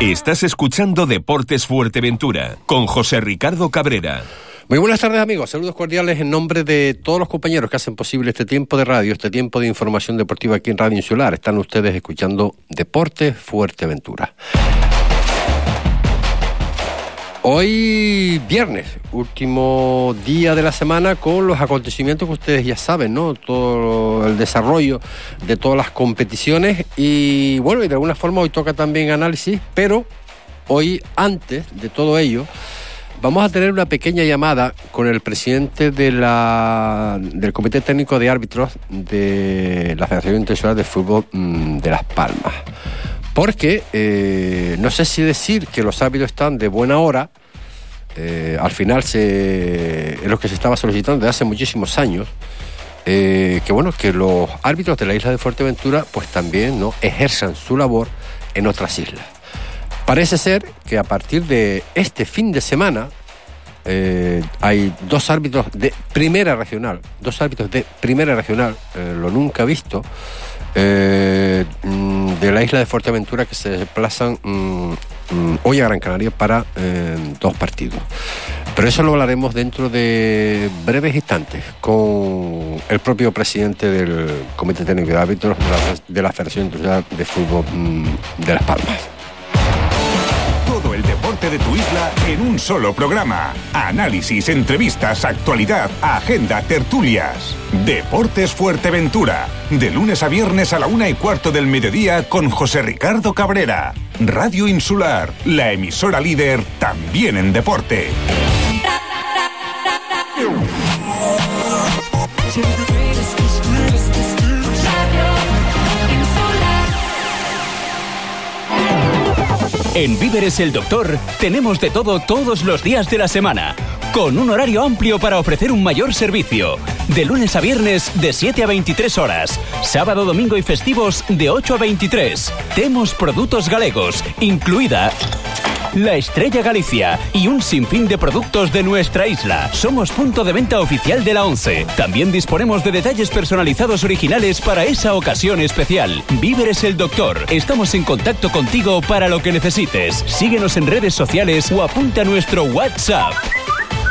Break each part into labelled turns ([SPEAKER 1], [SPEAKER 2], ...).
[SPEAKER 1] Estás escuchando Deportes Fuerteventura con José Ricardo Cabrera.
[SPEAKER 2] Muy buenas tardes amigos, saludos cordiales en nombre de todos los compañeros que hacen posible este tiempo de radio, este tiempo de información deportiva aquí en Radio Insular. Están ustedes escuchando Deportes Fuerteventura. Hoy viernes, último día de la semana con los acontecimientos que ustedes ya saben, ¿no? Todo el desarrollo de todas las competiciones y bueno, y de alguna forma hoy toca también análisis, pero hoy antes de todo ello vamos a tener una pequeña llamada con el presidente de la, del Comité Técnico de Árbitros de la Federación Internacional de Fútbol mm, de Las Palmas. Porque eh, no sé si decir que los árbitros están de buena hora, eh, al final se, es lo que se estaba solicitando desde hace muchísimos años, eh, que bueno, que los árbitros de la isla de Fuerteventura pues también ¿no? ejerzan su labor en otras islas. Parece ser que a partir de este fin de semana hay dos árbitros de primera regional, dos árbitros de primera regional, lo nunca visto, eh, mm, de la isla de Fuerteventura que se desplazan mm, mm, hoy a Gran Canaria para eh, dos partidos. Pero eso lo hablaremos dentro de breves instantes con el propio presidente del Comité Técnico de Árbitros de la, Federación Internacional de Fútbol de Las Palmas
[SPEAKER 1] el deporte de tu isla en un solo programa. Análisis, entrevistas, actualidad, agenda, tertulias. Deportes Fuerteventura. De lunes a viernes a la una y cuarto del mediodía con José Ricardo Cabrera. Radio Insular, la emisora líder también en deporte. En Víveres el Doctor tenemos de todo todos los días de la semana, con un horario amplio para ofrecer un mayor servicio. De lunes a viernes de 7 a 23 horas, sábado, domingo y festivos de 8 a 23. Temos productos galegos, incluida la Estrella Galicia y un sinfín de productos de nuestra isla. Somos punto de venta oficial de la ONCE. También disponemos de detalles personalizados originales para esa ocasión especial. Víveres el Doctor. Estamos en contacto contigo para lo que necesites. Síguenos en redes sociales o apunta nuestro WhatsApp.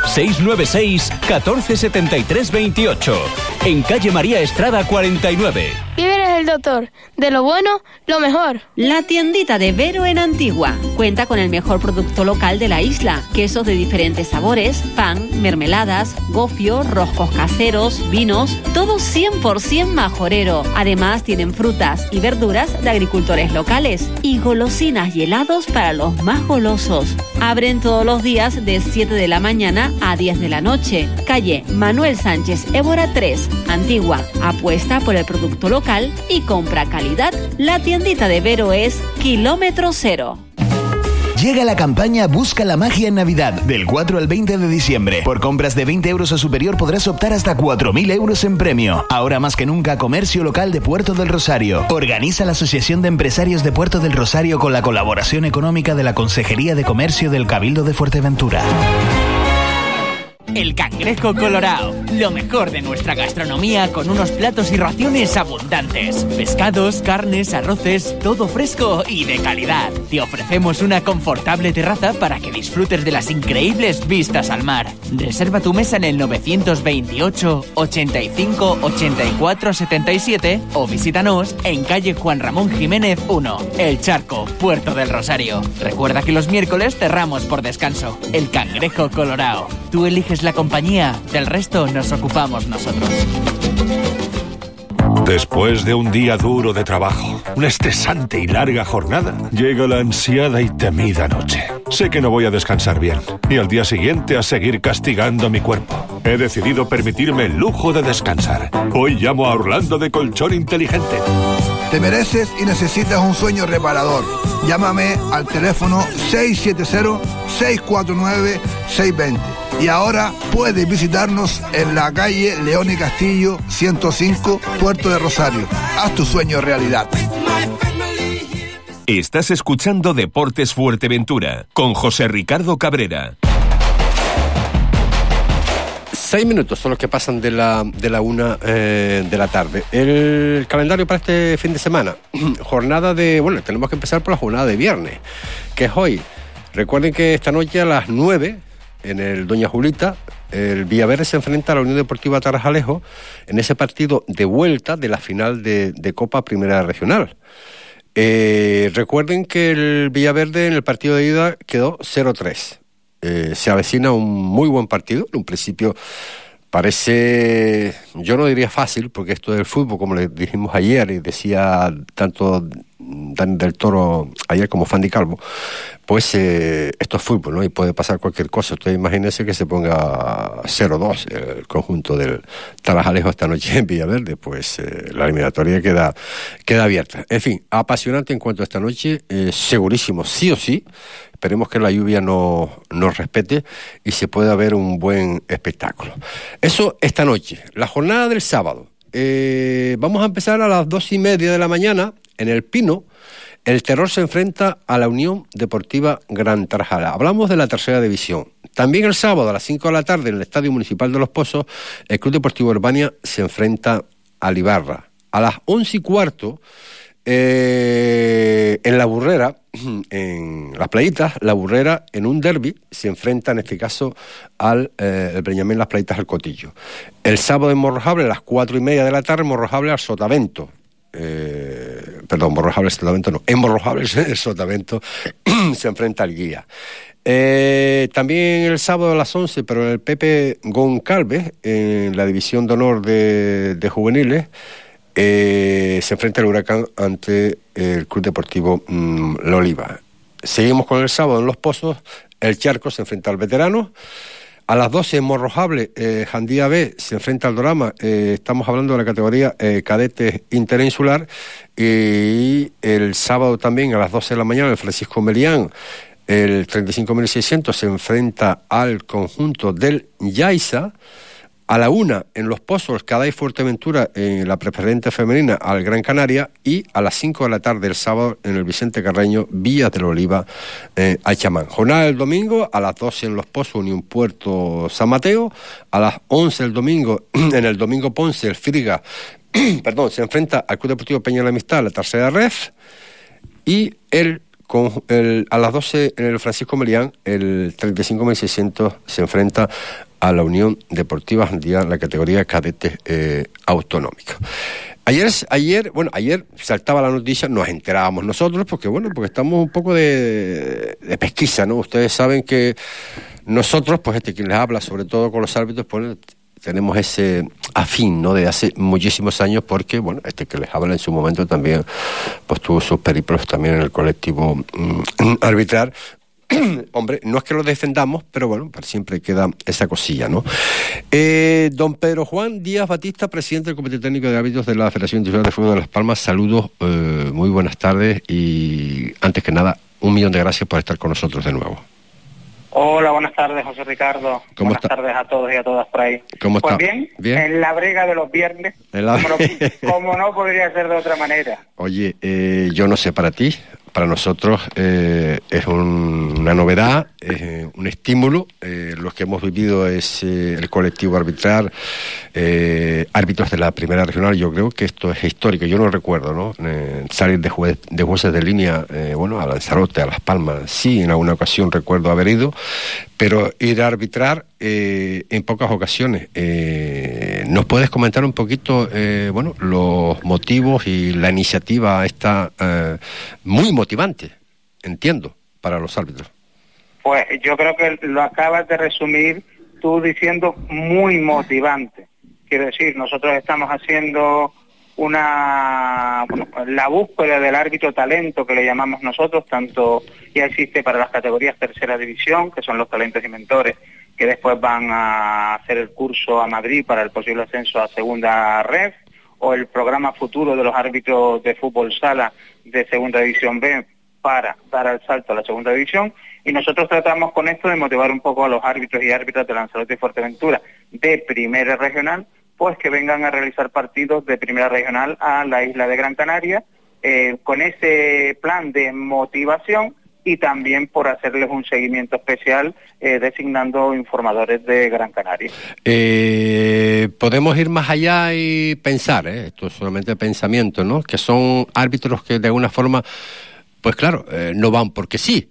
[SPEAKER 1] 696 1473 28. En calle María Estrada 49.
[SPEAKER 3] Víveres el doctor. De lo bueno, lo mejor.
[SPEAKER 4] La tiendita de Vero en Antigua cuenta con el mejor producto local de la isla. Quesos de diferentes sabores, pan, mermeladas, gofio, roscos caseros, vinos, todo 100% majorero. Además tienen frutas y verduras de agricultores locales y golosinas y helados para los más golosos. Abren todos los días de 7 de la mañana a 10 de la noche. Calle Manuel Sánchez Évora 3, Antigua. Apuesta por el producto local y compra calidad. La tiendita de Vero es kilómetro cero.
[SPEAKER 5] Llega la campaña Busca la magia en Navidad, del 4 al 20 de diciembre. Por compras de 20 euros o superior podrás optar hasta 4.000 euros en premio. Ahora más que nunca, Comercio Local de Puerto del Rosario. Organiza la Asociación de Empresarios de Puerto del Rosario con la colaboración económica de la Consejería de Comercio del Cabildo de Fuerteventura.
[SPEAKER 6] El Cangrejo Colorado, lo mejor de nuestra gastronomía con unos platos y raciones abundantes. Pescados, carnes, arroces, todo fresco y de calidad. Te ofrecemos una confortable terraza para que disfrutes de las increíbles vistas al mar. Reserva tu mesa en el 928 85 84 77 o visítanos en calle Juan Ramón Jiménez 1, El Charco, Puerto del Rosario. Recuerda que los miércoles cerramos por descanso. El Cangrejo Colorado. Tú eliges la compañía, del resto nos ocupamos nosotros.
[SPEAKER 1] Después de un día duro de trabajo, una estresante y larga jornada, llega la ansiada y temida noche. Sé que no voy a descansar bien y al día siguiente a seguir castigando mi cuerpo. He decidido permitirme el lujo de descansar. Hoy llamo a Orlando de Colchón Inteligente.
[SPEAKER 7] Te mereces y necesitas un sueño reparador. Llámame al teléfono 670-649-620 y ahora puedes visitarnos en la calle León y Castillo 105, Puerto de Rosario. Haz tu sueño realidad.
[SPEAKER 1] Estás escuchando Deportes Fuerteventura con José Ricardo Cabrera.
[SPEAKER 2] Seis minutos son los que pasan de la, de la una eh, de la tarde. El calendario para este fin de semana. jornada de. Bueno, tenemos que empezar por la jornada de viernes, que es hoy. Recuerden que esta noche a las nueve, en el Doña Julita, el Villaverde se enfrenta a la Unión Deportiva Tarajalejo en ese partido de vuelta de la final de, Copa Primera Regional. Eh, recuerden que el Villaverde en el partido de ida quedó 0-3. Eh, se avecina un muy buen partido. En un principio parece, yo no diría fácil, porque esto del fútbol, como le dijimos ayer, y decía tanto Dani del Toro ayer como Fandy Calvo, pues eh, esto es fútbol, ¿no? Y puede pasar cualquier cosa. Usted imagínese que se ponga 0-2 el conjunto del Tarajalejo esta noche en Villaverde, pues eh, la eliminatoria queda, queda abierta. En fin, apasionante en cuanto a esta noche, segurísimo, sí o sí. Esperemos que la lluvia no nos respete y se pueda ver un buen espectáculo. Eso esta noche. La jornada del sábado. vamos a empezar a las dos y media de la mañana en el Pino, el terror se enfrenta a la Unión Deportiva Gran Tarjala. Hablamos de la tercera división. También el sábado a las 5 de la tarde en el Estadio Municipal de Los Pozos, el Club Deportivo Urbania se enfrenta a Ibarra. A las once y cuarto, eh, en La Burrera, en las playitas, La Burrera en un derby se enfrenta en este caso al eh, el Las Playitas al Cotillo. El sábado en Morrojable a las cuatro y media de la tarde, Morrojable al Sotavento eh, perdón, Borrojable Sotavento no, en Borrojable el Sotavento se enfrenta al guía. Eh, también el sábado a las 11, pero el Pepe Goncalves, en la división de honor de, juveniles, eh, se enfrenta el Huracán ante el Club Deportivo mm, La Oliva. Seguimos con el sábado en Los Pozos, el Charco se enfrenta al veterano. A las 12 en Morrojable, eh, Jandía B se enfrenta al Dorama. Eh, estamos hablando de la categoría eh, cadete interinsular. Y el sábado también a las 12 de la mañana, el Francisco Melián, el 35.600, se enfrenta al conjunto del Yaiza. A la una, en Los Pozos, Caday Fuerteventura, en la preferente femenina al Gran Canaria. Y a las 5 de la tarde el sábado, en el Vicente Carreño, Villa del Oliva, eh, al Chamán. Jornada del domingo, a las 12 en Los Pozos, Unión Puerto San Mateo. A las 11 el domingo, en el Domingo Ponce, el Friga, perdón, se enfrenta al Club Deportivo Peña de la Amistad, la tercera ref. Y el, a las 12 en el Francisco Melián, el 35.600 se enfrenta a la Unión Deportiva Jandía, la categoría cadete eh, autonómica. Ayer, ayer, bueno, ayer saltaba la noticia, nos enterábamos nosotros, porque bueno, porque estamos un poco de, pesquisa, ¿no? Ustedes saben que nosotros, pues este quien les habla, sobre todo con los árbitros, pues tenemos ese afín, ¿no? De hace muchísimos años, porque, bueno, este que les habla en su momento también, pues tuvo sus periplos también en el colectivo mm, arbitral, hombre, no es que lo defendamos, pero bueno, siempre queda esa cosilla, ¿no? Eh, don Pedro Juan Díaz Batista, presidente del Comité Técnico de Hábitos de la Federación Internacional de Fútbol de Las Palmas, saludos, eh, muy buenas tardes y antes que nada, un millón de gracias por estar con nosotros de nuevo.
[SPEAKER 8] Hola, buenas tardes, José Ricardo.
[SPEAKER 2] ¿Cómo
[SPEAKER 8] buenas tardes a todos y a todas por ahí.
[SPEAKER 2] ¿Cómo
[SPEAKER 8] pues
[SPEAKER 2] está?
[SPEAKER 8] bien, en la brega de los viernes, como, no, podría ser de otra manera.
[SPEAKER 2] Oye, eh, yo no sé para ti, para nosotros eh, es una novedad, es eh, un estímulo. Eh, lo que hemos vivido es el colectivo arbitral, árbitros de la primera regional. Yo creo que esto es histórico. Yo no recuerdo, ¿no? salir de, de jueces de línea, bueno, a Lanzarote, a Las Palmas. Sí, en alguna ocasión recuerdo haber ido, pero ir a arbitrar en pocas ocasiones. ¿Nos puedes comentar un poquito, bueno, los motivos y la iniciativa esta muy motivante, entiendo, para los árbitros.
[SPEAKER 8] Pues yo creo que lo acabas de resumir tú diciendo muy motivante. Quiero decir, nosotros estamos haciendo una la búsqueda del árbitro talento que le llamamos nosotros, tanto ya existe para las categorías tercera división, que son los talentos y mentores, que después van a hacer el curso a Madrid para el posible ascenso a segunda red, o el programa futuro de los árbitros de fútbol sala de Segunda División B para dar el salto a la Segunda División. Y nosotros tratamos con esto de motivar un poco a los árbitros y árbitras de Lanzarote y Fuerteventura de Primera Regional, pues que vengan a realizar partidos de Primera Regional a la isla de Gran Canaria eh, con ese plan de motivación y también por hacerles un seguimiento especial eh, designando informadores de Gran Canaria.
[SPEAKER 2] Eh, podemos ir más allá y pensar, ¿eh? esto es solamente pensamiento, ¿no? Que son árbitros que de alguna forma, pues claro, eh, no van porque sí.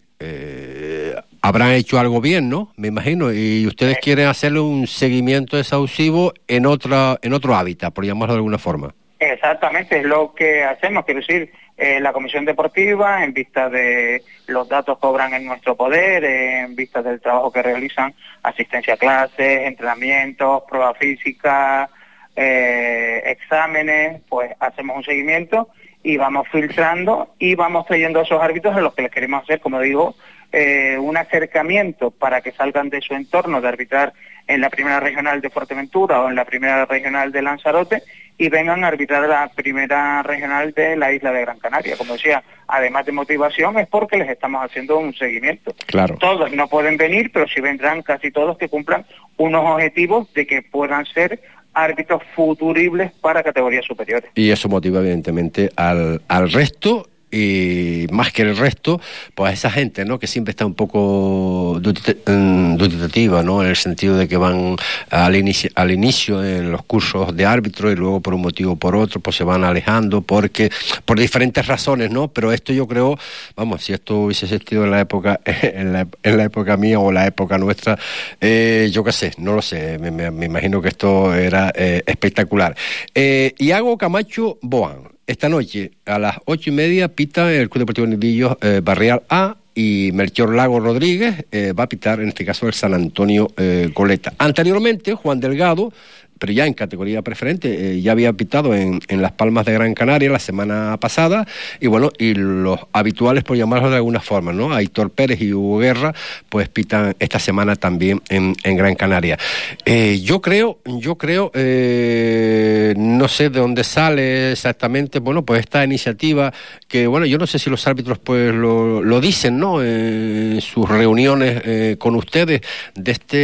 [SPEAKER 2] habrán hecho algo bien, ¿no? Me imagino. Y ustedes quieren hacerle un seguimiento exhaustivo en otra, en otro hábitat, por llamarlo de alguna forma.
[SPEAKER 8] Exactamente, es lo que hacemos, quiero decir, eh, la Comisión Deportiva, en vista de los datos que obran en nuestro poder, en vista del trabajo que realizan, asistencia a clases, entrenamientos, pruebas físicas, eh, exámenes, pues hacemos un seguimiento y vamos filtrando y vamos trayendo a esos árbitros a los que les queremos hacer, como digo, eh, un acercamiento para que salgan de su entorno de arbitrar en la primera regional de Fuerteventura o en la primera regional de Lanzarote y vengan a arbitrar la primera regional de la isla de Gran Canaria. Como decía, además de motivación es porque les estamos haciendo un seguimiento.
[SPEAKER 2] Claro.
[SPEAKER 8] Todos no pueden venir, pero sí vendrán casi todos que cumplan unos objetivos de que puedan ser árbitros futuribles para categorías superiores.
[SPEAKER 2] Y eso motiva evidentemente al, al resto y más que el resto, pues esa gente, ¿no? Que siempre está un poco mm, duditativa, ¿no? En el sentido de que van al inicio, al inicio en los cursos de árbitro y luego por un motivo o por otro, pues se van alejando porque por diferentes razones, ¿no? Pero esto yo creo, vamos, si esto hubiese existido en la época, en la, en la época mía o la época nuestra, eh, yo qué sé, no lo sé, me, imagino que esto era eh, espectacular. Eh, y hago Camacho Boan esta noche, a las ocho y media, pita el Club Deportivo Nidillo eh, Barrial A y Melchor Lago Rodríguez eh, va a pitar, en este caso, el San Antonio eh, Goleta. Anteriormente, Juan Delgado pero ya en categoría preferente, eh, ya había pitado en, en, Las Palmas de Gran Canaria la semana pasada, y bueno, y los habituales, por llamarlos de alguna forma, ¿no? Aitor Pérez y Hugo Guerra, pues pitan esta semana también en, en Gran Canaria. Eh, yo creo, yo creo, eh, no sé de dónde sale exactamente, bueno, pues esta iniciativa, que bueno, yo no sé si los árbitros pues lo, lo dicen, ¿no? En sus reuniones con ustedes, de este,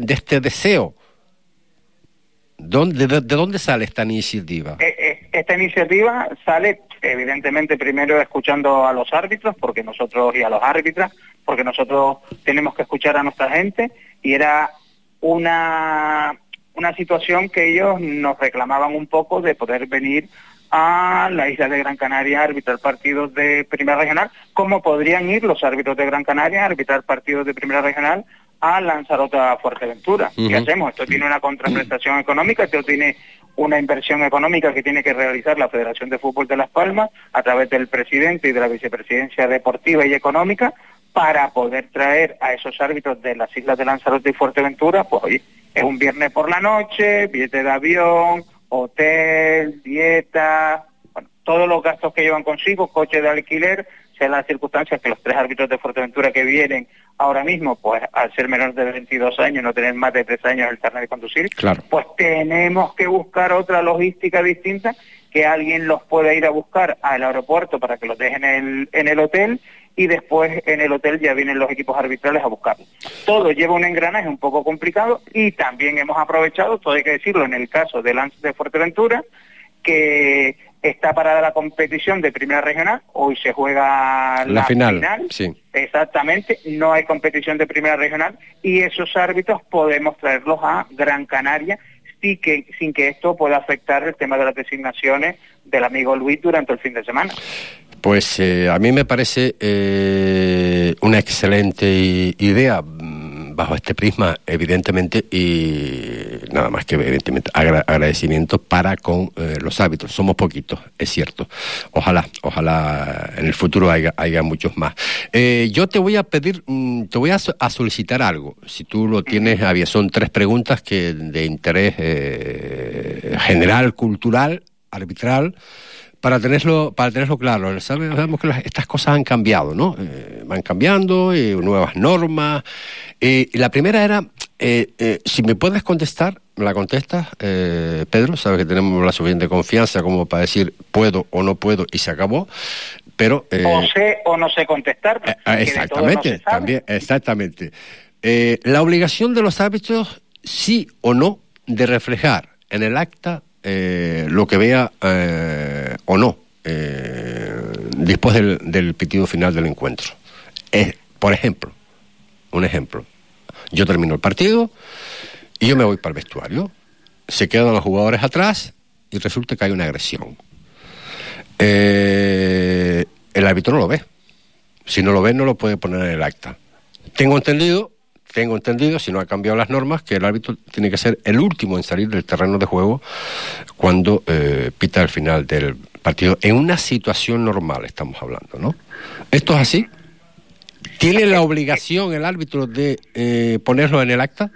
[SPEAKER 2] de este deseo ¿Dónde, de, dónde sale esta iniciativa?
[SPEAKER 8] Eh, eh, esta iniciativa sale, evidentemente, primero escuchando a los árbitros, porque nosotros, y a los árbitros, porque nosotros tenemos que escuchar a nuestra gente, y era una, una situación que ellos nos reclamaban un poco de poder venir a la isla de Gran Canaria a arbitrar partidos de primera regional, como podrían ir los árbitros de Gran Canaria a arbitrar partidos de primera regional a Lanzarote a Fuerteventura. ¿Qué hacemos? Esto tiene una contraprestación económica, esto tiene una inversión económica que tiene que realizar la Federación de Fútbol de Las Palmas a través del presidente y de la vicepresidencia deportiva y económica para poder traer a esos árbitros de las islas de Lanzarote y Fuerteventura, pues hoy es un viernes por la noche, billete de avión, hotel, dieta, bueno, todos los gastos que llevan consigo, coche de alquiler, sean las circunstancias que los tres árbitros de Fuerteventura que vienen ahora mismo, pues al ser menor de 22 años, no tener más de 3 años el carnet de conducir, pues tenemos que buscar otra logística distinta, que alguien los pueda ir a buscar al aeropuerto para que los dejen en el, en el hotel y después en el hotel ya vienen los equipos arbitrales a buscarlos. Todo lleva un engranaje un poco complicado y también hemos aprovechado, todo hay que decirlo, en el caso de Lance de Fuerteventura, que está para la competición de primera regional, hoy se juega la,
[SPEAKER 2] final, Sí.
[SPEAKER 8] Exactamente, no hay competición de primera regional y esos árbitros podemos traerlos a Gran Canaria sin que, sin que esto pueda afectar el tema de las designaciones del amigo Luis durante el fin de semana.
[SPEAKER 2] Pues eh, a mí me parece eh, una excelente idea bajo este prisma, evidentemente, y nada más que evidentemente agradecimiento para con eh, los árbitros. Somos poquitos, es cierto. Ojalá, ojalá en el futuro haya, haya muchos más. Eh, yo te voy a pedir, mm, te voy a, solicitar algo. Si tú lo tienes, había, son tres preguntas que de interés eh, general, cultural, arbitral para tenerlo, para tenerlo claro, sabemos que estas cosas han cambiado, ¿no? Eh, van cambiando, y nuevas normas. y la primera era, eh, eh, si me puedes contestar, me la contestas, Pedro, sabes que tenemos la suficiente confianza como para decir puedo o no puedo y se acabó. Pero,
[SPEAKER 8] o sé o no sé contestar.
[SPEAKER 2] exactamente, también, exactamente. la obligación de los árbitros, sí o no, de reflejar en el acta eh, lo que vea eh, o no eh, después del, pitido final del encuentro. Por ejemplo, un ejemplo. Yo termino el partido y yo me voy para el vestuario. Se quedan los jugadores atrás y resulta que hay una agresión. El árbitro no lo ve. Si no lo ve, no lo puede poner en el acta. Tengo entendido, tengo entendido, si no ha cambiado las normas, que el árbitro tiene que ser el último en salir del terreno de juego cuando eh, pita el final del partido. En una situación normal estamos hablando, ¿no? ¿Esto es así? ¿Tiene la obligación el árbitro de eh, ponerlo en el acta?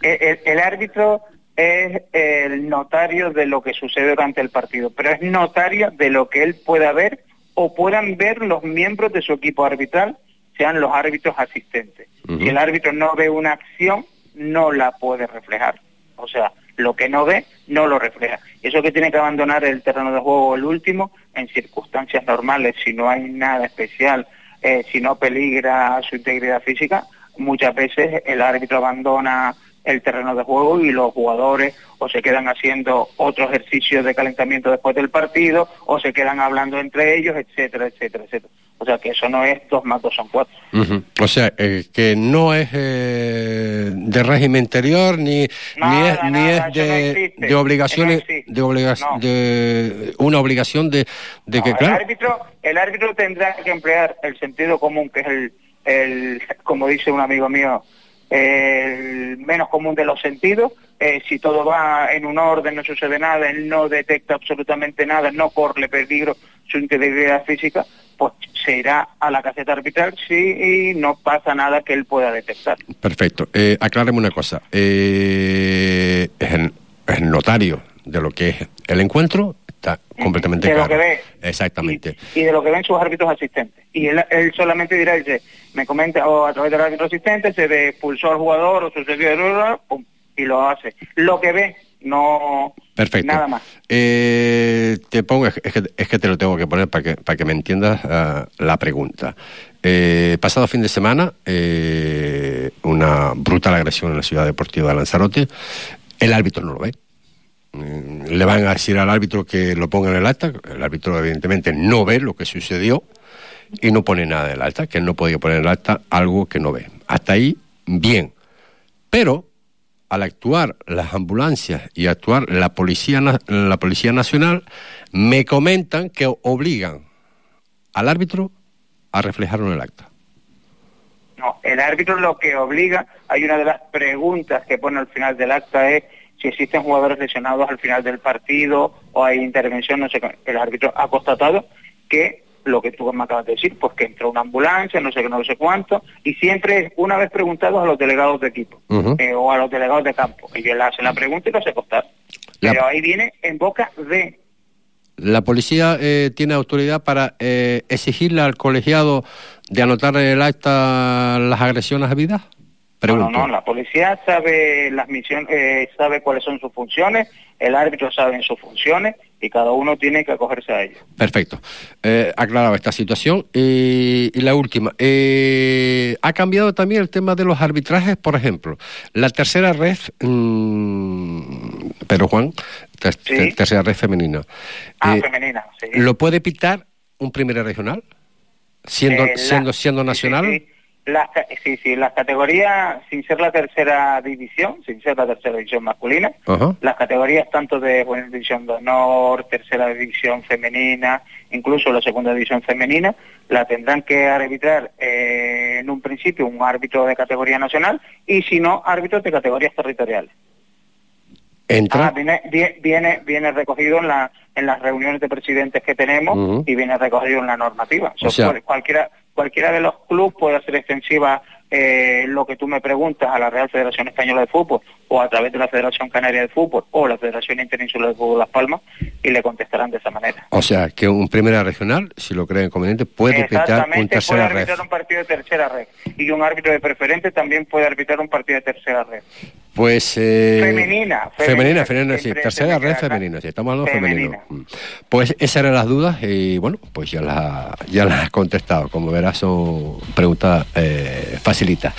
[SPEAKER 8] El, el- el árbitro es el notario de lo que sucede durante el partido, pero es notario de lo que él pueda ver o puedan ver los miembros de su equipo arbitral, sean los árbitros asistentes. Si el árbitro no ve una acción, no la puede reflejar. O sea, lo que no ve, no lo refleja. Y eso que tiene que abandonar el terreno de juego el último, en circunstancias normales, si no hay nada especial, eh, si no peligra su integridad física, muchas veces el árbitro abandona el terreno de juego y los jugadores o se quedan haciendo otro ejercicio de calentamiento después del partido o se quedan hablando entre ellos, etcétera, etcétera, etcétera. O sea que eso no es dos más dos son cuatro.
[SPEAKER 2] O sea, eh, que no es eh, de régimen interior ni, ni
[SPEAKER 8] Nada,
[SPEAKER 2] es, ni
[SPEAKER 8] nada,
[SPEAKER 2] es
[SPEAKER 8] eso no
[SPEAKER 2] de, obligaciones,
[SPEAKER 8] no
[SPEAKER 2] de, obliga-
[SPEAKER 8] No.
[SPEAKER 2] de una obligación de, de que, claro,
[SPEAKER 8] el árbitro, el árbitro tendrá que emplear el sentido común, que es el, el como dice un amigo mío, el menos común de los sentidos. Eh, si todo va en un orden, no sucede nada, él no detecta absolutamente nada, no corre peligro su integridad física, pues se irá a la caseta arbitral si no pasa nada que él pueda detectar.
[SPEAKER 2] perfecto. Eh, acláreme una cosa. Eh, es, el, notario de lo que es el encuentro, está completamente
[SPEAKER 8] de lo
[SPEAKER 2] claro.
[SPEAKER 8] que ve.
[SPEAKER 2] Exactamente.
[SPEAKER 8] y de lo que ven sus árbitros asistentes. Y él, él solamente dirá, dice, me comenta, o a través del árbitro asistente se ve expulsó al jugador o sucedió, y lo hace. Lo que ve, no
[SPEAKER 2] Perfecto.
[SPEAKER 8] nada más.
[SPEAKER 2] Eh, te pongo, es que, es que te lo tengo que poner para que, para que me entiendas ah, la pregunta. Eh, pasado fin de semana, eh, una brutal agresión en la ciudad deportiva de Lanzarote. El árbitro no lo ve. Mm, Le van a decir al árbitro que lo ponga en el acta. El árbitro, evidentemente, no ve lo que sucedió y no pone nada en el acta, que él no podía poner en el acta algo que no ve. Hasta ahí, bien. Pero al actuar las ambulancias y actuar la policía la policía nacional me comentan que obligan al árbitro a reflejarlo en el acta.
[SPEAKER 8] No, el árbitro lo que obliga, hay una de las preguntas que pone al final del acta es si existen jugadores lesionados al final del partido o hay intervención, no sé qué. El árbitro ha constatado que lo que tú me acabas de decir, pues que entró una ambulancia, no sé qué, no sé cuánto, y siempre una vez preguntados a los delegados de equipo eh, o a los delegados de campo. Ellos le hacen la pregunta y lo hace costar.
[SPEAKER 2] La-
[SPEAKER 8] Pero ahí viene en boca de
[SPEAKER 2] ¿La policía eh, tiene autoridad para eh, exigirle al colegiado de anotar en el acta las agresiones habidas? Pregunto.
[SPEAKER 8] No, no, no, la policía sabe las misiones, eh, sabe cuáles son sus funciones, el árbitro sabe sus funciones y cada uno tiene que acogerse a ello.
[SPEAKER 2] Perfecto. Eh, aclarado esta situación. Y la última. eh, ha cambiado también el tema de los arbitrajes, por ejemplo. La tercera red, mm, pero Juan, ter-
[SPEAKER 8] Sí.
[SPEAKER 2] ter- tercera red femenina.
[SPEAKER 8] Ah,
[SPEAKER 2] Eh,
[SPEAKER 8] femenina, sí.
[SPEAKER 2] ¿Lo puede pitar un primera regional? Siendo,
[SPEAKER 8] Eh, la-
[SPEAKER 2] siendo, siendo nacional.
[SPEAKER 8] Sí. Las sí, sí, las categorías, sin ser la tercera división, sin ser la tercera división masculina, las categorías tanto de buena división de honor, tercera división femenina, incluso la segunda división femenina, la tendrán que arbitrar eh, en un principio un árbitro de categoría nacional y si no, árbitros de categorías territoriales.
[SPEAKER 2] Entra.
[SPEAKER 8] Ah, viene, vie- viene, viene recogido en, la, en las reuniones de presidentes que tenemos y viene recogido en la normativa.
[SPEAKER 2] O sea-
[SPEAKER 8] cual- cualquiera, cualquiera de los clubes puede hacer extensiva eh, lo que tú me preguntas a la Real Federación Española de Fútbol o a través de la Federación Canaria de Fútbol o la Federación Interinsular de Fútbol Las Palmas y le contestarán de esa manera.
[SPEAKER 2] O sea, que un primera regional, si lo creen conveniente, puede pitar un
[SPEAKER 8] puede
[SPEAKER 2] tercera red.
[SPEAKER 8] arbitrar un partido de tercera red. Y un árbitro de preferente también puede arbitrar un partido de tercera red.
[SPEAKER 2] Pues. Eh,
[SPEAKER 8] Femenina,
[SPEAKER 2] Femenina,
[SPEAKER 8] femenina,
[SPEAKER 2] femenina, sí. Tercera red femenina, sí. Estamos hablando femenino. Mm. Pues esas eran las dudas y bueno, pues ya las ya las has contestado. Como verás, son preguntas eh, fáciles. Facilita.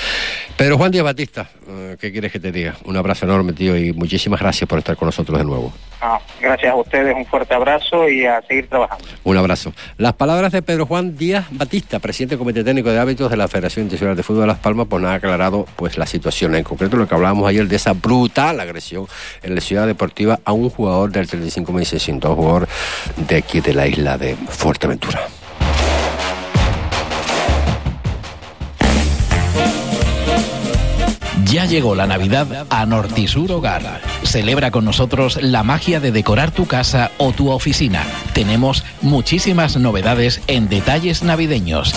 [SPEAKER 2] Pedro Juan Díaz Batista, eh, ¿qué quieres que te diga? Un abrazo enorme, tío, y muchísimas gracias por estar con nosotros de nuevo.
[SPEAKER 8] Ah, gracias a ustedes, un fuerte abrazo y a seguir trabajando.
[SPEAKER 2] Un abrazo. Las palabras de Pedro Juan Díaz Batista, presidente del Comité Técnico de Hábitos de la Federación Internacional de Fútbol de Las Palmas, pues nada ha aclarado pues la situación, en concreto lo que hablábamos ayer de esa brutal agresión en la ciudad deportiva a un jugador del 35.600, jugador de aquí de la isla de Fuerteventura.
[SPEAKER 9] Ya llegó la Navidad a Nortisur Hogar. Celebra con nosotros la magia de decorar tu casa o tu oficina. Tenemos muchísimas novedades en detalles navideños.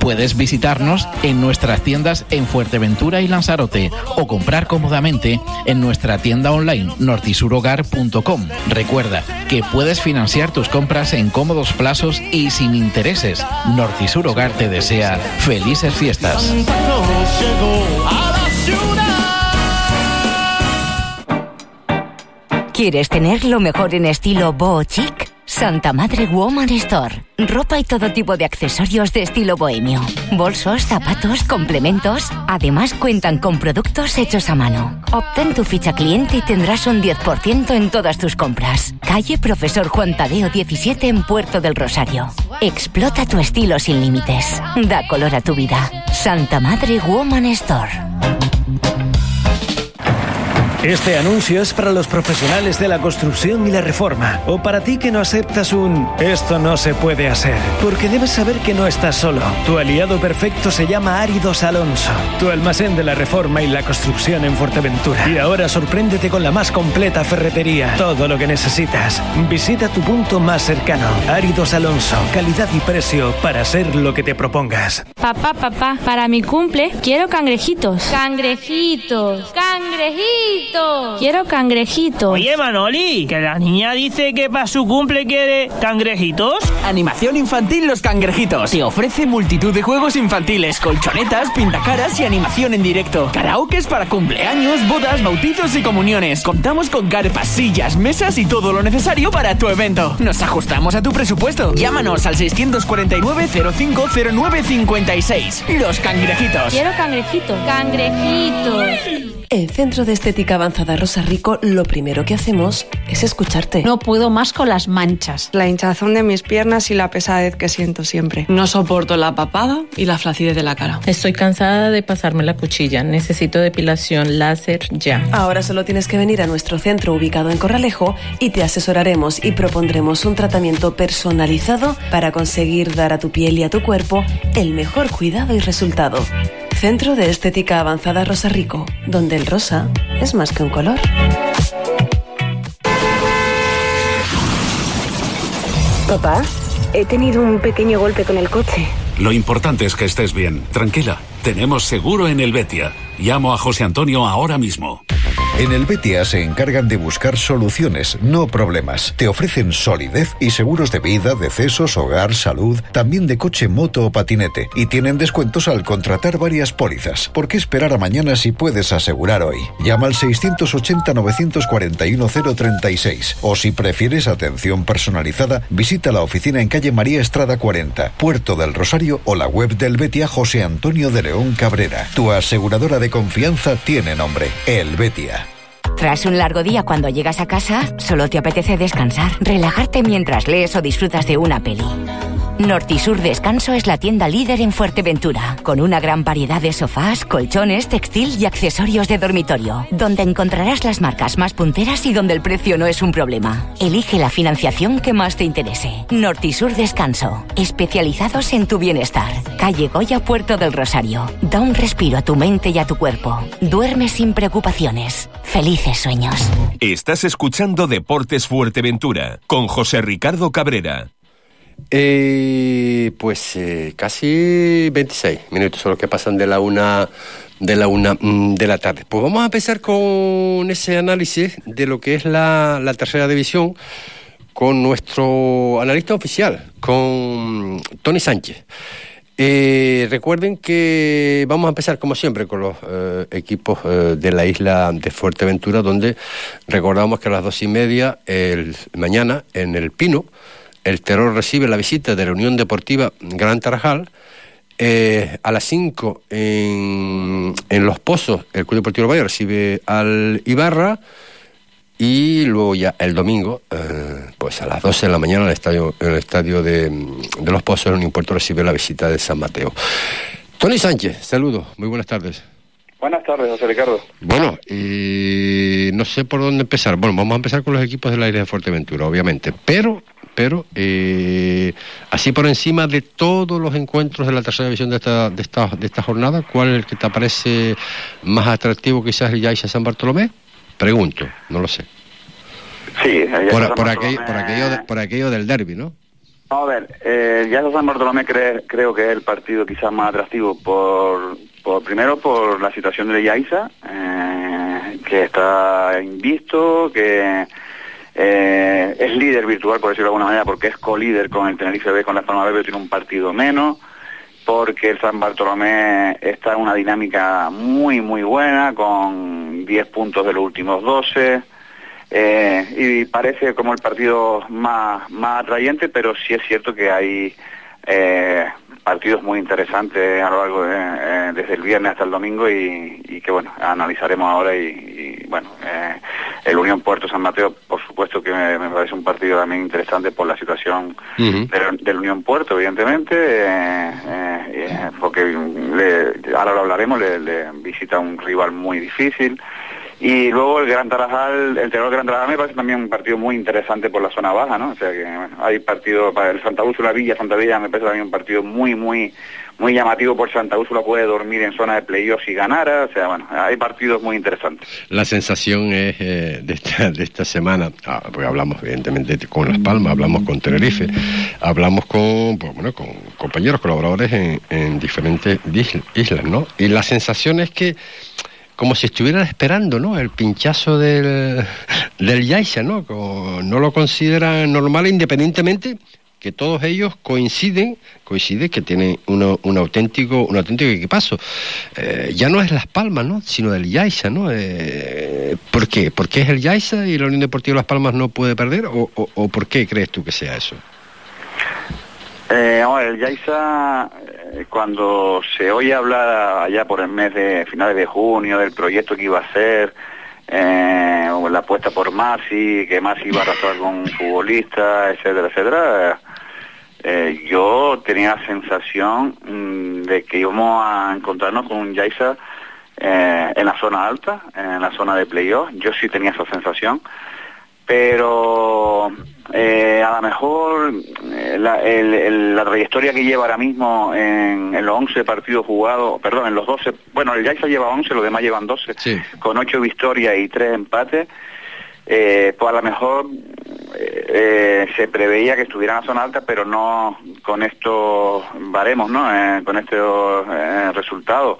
[SPEAKER 9] Puedes visitarnos en nuestras tiendas en Fuerteventura y Lanzarote o comprar cómodamente en nuestra tienda online nortisurhogar.com. Recuerda que puedes financiar tus compras en cómodos plazos y sin intereses. Nortisur Hogar te desea felices fiestas.
[SPEAKER 10] ¿Quieres tener lo mejor en estilo boho chic? Santa Madre Woman Store. Ropa y todo tipo de accesorios de estilo bohemio. Bolsos, zapatos, complementos. Además cuentan con productos hechos a mano. Obtén tu ficha cliente y tendrás un 10% en todas tus compras. Calle Profesor Juan Tadeo 17 en Puerto del Rosario. Explota tu estilo sin límites. Da color a tu vida. Santa Madre Woman Store.
[SPEAKER 11] Este anuncio es para los profesionales de la construcción y la reforma, o para ti que no aceptas un esto no se puede hacer, porque debes saber que no estás solo. Tu aliado perfecto se llama Áridos Alonso, tu almacén de la reforma y la construcción en Fuerteventura. Y ahora sorpréndete con la más completa ferretería, todo lo que necesitas. Visita tu punto más cercano. Áridos Alonso, calidad y precio para hacer lo que te propongas.
[SPEAKER 3] Papá, papá, para mi cumple quiero cangrejitos. Cangrejitos. Cangrejitos. Quiero cangrejitos.
[SPEAKER 12] Oye, Manoli, que la niña dice que para su cumple quiere cangrejitos.
[SPEAKER 6] Animación infantil Los Cangrejitos. Te ofrece multitud de juegos infantiles, colchonetas, pintacaras y animación en directo. Karaokes para cumpleaños, bodas, bautizos y comuniones. Contamos con carpas, sillas, mesas y todo lo necesario para tu evento. Nos ajustamos a tu presupuesto. Llámanos al 649 050956. Los Cangrejitos.
[SPEAKER 3] Quiero cangrejitos. Cangrejitos.
[SPEAKER 13] En Centro de Estética Avanzada Rosa Rico, lo primero que hacemos es escucharte.
[SPEAKER 14] No puedo más con las manchas, la hinchazón de mis piernas y la pesadez que siento siempre.
[SPEAKER 15] No soporto la papada y la flacidez de la cara.
[SPEAKER 16] Estoy cansada de pasarme la cuchilla. Necesito depilación láser ya.
[SPEAKER 13] Ahora solo tienes que venir a nuestro centro ubicado en Corralejo y te asesoraremos y propondremos un tratamiento personalizado para conseguir dar a tu piel y a tu cuerpo el mejor cuidado y resultado. Centro de Estética Avanzada Rosa Rico, donde el rosa es más que un color.
[SPEAKER 17] Papá, he tenido un pequeño golpe con el coche.
[SPEAKER 18] Lo importante es que estés bien. Tranquila, tenemos seguro en el Betia. Llamo a José Antonio ahora mismo.
[SPEAKER 19] En el Betia se encargan de buscar soluciones, no problemas. Te ofrecen solidez y seguros de vida, decesos, hogar, salud, también de coche, moto o patinete. Y tienen descuentos al contratar varias pólizas. ¿Por qué esperar a mañana si puedes asegurar hoy? Llama al 680-941-036. O si prefieres atención personalizada, visita la oficina en calle María Estrada 40, Puerto del Rosario o la web del Betia José Antonio de León Cabrera. Tu aseguradora de confianza tiene nombre, El Betia.
[SPEAKER 10] Tras un largo día cuando llegas a casa, solo te apetece descansar, relajarte mientras lees o disfrutas de una peli. Nortisur Descanso es la tienda líder en Fuerteventura, con una gran variedad de sofás, colchones, textil y accesorios de dormitorio, donde encontrarás las marcas más punteras y donde el precio no es un problema. Elige la financiación que más te interese. Nortisur Descanso, especializados en tu bienestar. Calle Goya, Puerto del Rosario. Da un respiro a tu mente y a tu cuerpo. Duerme sin preocupaciones. Felices sueños.
[SPEAKER 20] Estás escuchando Deportes Fuerteventura con José Ricardo Cabrera.
[SPEAKER 2] Eh, pues eh, casi 26 minutos son los que pasan de la una de la una mm, de la tarde. Pues vamos a empezar con ese análisis de lo que es la, tercera división con nuestro analista oficial, con Tony Sánchez. Eh, recuerden que vamos a empezar como siempre con los equipos de la isla de Fuerteventura, donde recordamos que a las dos y media mañana en el Pino el terror recibe la visita de la Unión Deportiva Gran Tarajal Eh, a las 5 en, en Los Pozos, el Club Deportivo Valle recibe al Ibarra. Y luego ya el domingo, eh, pues a las 12 de la mañana, en el estadio, en el estadio de, de Los Pozos, en un puerto, recibe la visita de San Mateo. Tony Sánchez, saludos, muy buenas tardes.
[SPEAKER 21] Buenas tardes, José Ricardo.
[SPEAKER 2] Bueno, y no sé por dónde empezar. Bueno, vamos a empezar con los equipos del aire de Fuerteventura, obviamente. Pero, pero, eh, así por encima de todos los encuentros de la tercera división de esta, de esta, de esta jornada, ¿cuál es el que te parece más atractivo quizás el Yaiza San Bartolomé? Pregunto, no lo sé.
[SPEAKER 21] Sí,
[SPEAKER 2] Por,
[SPEAKER 21] San
[SPEAKER 2] por
[SPEAKER 21] Bartolomé-
[SPEAKER 2] aquello, por, aquello de- por aquello del derby, ¿no?
[SPEAKER 21] A ver, eh, ya San Bartolomé cre- creo que es el partido quizás más atractivo por, por primero por la situación de Yaiza, eh, que está invisto, que eh, es líder virtual, por decirlo de alguna manera, porque es co-líder con el Tenerife B, con la Palma B, pero tiene un partido menos, porque el San Bartolomé está en una dinámica muy, muy buena, con 10 puntos de los últimos 12, eh, y parece como el partido más, más atrayente, pero sí es cierto que hay eh, partidos muy interesantes a lo largo de, eh, desde el viernes hasta el domingo y, y que bueno, analizaremos ahora y, y, bueno, eh, el Unión Puerto San Mateo, por supuesto que me, me parece un partido también interesante por la situación del, del Unión Puerto, evidentemente, eh, porque le- ahora lo hablaremos, le, le visita un rival muy difícil. Y luego el Gran Tarajal, el Tenor Gran Tarajal me parece también un partido muy interesante por la zona baja, ¿no? O sea que hay partido para el Santa Úrsula Villa, Santa Villa me parece también un partido muy, muy, muy llamativo por Santa Úrsula puede dormir en zona de playoffs y ganara, o sea, bueno, hay partidos muy interesantes.
[SPEAKER 2] La sensación es eh, de, esta, de esta semana, ah, porque hablamos evidentemente con Las Palmas, hablamos con Tenerife, hablamos con, pues, bueno, con compañeros, colaboradores en, en diferentes islas, ¿no? Y la sensación es que como si estuvieran esperando, ¿no? El pinchazo del, del Yaiza, ¿no? Como no lo consideran normal independientemente que todos ellos coinciden, coincide que tienen uno- un auténtico, un auténtico equipazo. Eh, ya no es Las Palmas, ¿no? Sino del Yaiza, ¿no? Eh, ¿Por qué? ¿Por qué es el Yaiza y la Unión Deportiva Las Palmas no puede perder? ¿O, o- o por qué crees tú que sea eso?
[SPEAKER 21] Eh, el Yaiza, eh, cuando se oye hablar allá por el mes de finales de junio del proyecto que iba a hacer, eh, la apuesta por Masi, que Masi iba a arrastrar con un futbolista, etcétera, etcétera, eh, yo tenía la sensación mm, de que íbamos a encontrarnos con un Yaiza eh, en la zona alta, en la zona de playoff. Yo sí tenía esa sensación pero eh, a lo mejor eh, la, el- el- la trayectoria que lleva ahora mismo en, en los 11 partidos jugados, perdón, en los 12, bueno, el Yaiza lleva 11, los demás llevan 12, con 8 victorias y 3 empates, eh, pues a lo mejor eh, eh, se preveía que estuviera en la zona alta, pero no con estos baremos, ¿no? Con estos resultados.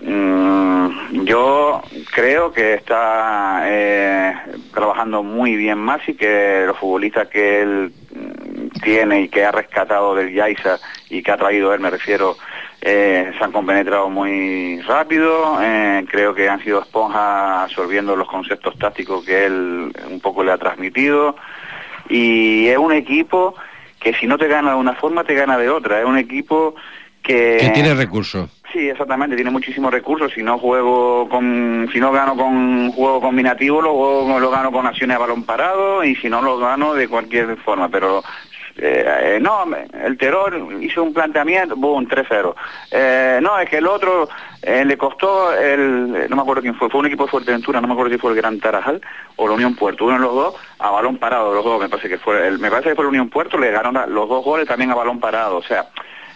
[SPEAKER 21] Mm, yo creo que está eh, trabajando muy bien más y que los futbolistas que él mm, tiene y que ha rescatado del Yaiza y que ha traído él, me refiero, eh, se han compenetrado muy rápido. eh, creo que han sido esponjas absorbiendo los conceptos tácticos que él un poco le ha transmitido. Y es un equipo que si no te gana de una forma, te gana de otra. Es un equipo que...
[SPEAKER 2] Que tiene recursos.
[SPEAKER 21] Sí, exactamente, tiene muchísimos recursos. Si no juego con, si no gano con juego combinativo, lo, juego- lo gano con acciones a balón parado y si no lo gano de cualquier forma. Pero eh, no, el terror hizo un planteamiento, boom, 3-0. Eh, no, es que el otro eh, le costó el, no me acuerdo quién fue, fue un equipo de Fuerteventura, no me acuerdo si fue el Gran Tarajal o la Unión Puerto, uno de los dos a balón parado, los dos, me parece que fue, el- me parece que fue la Unión Puerto, le ganaron los dos goles también a balón parado, o sea,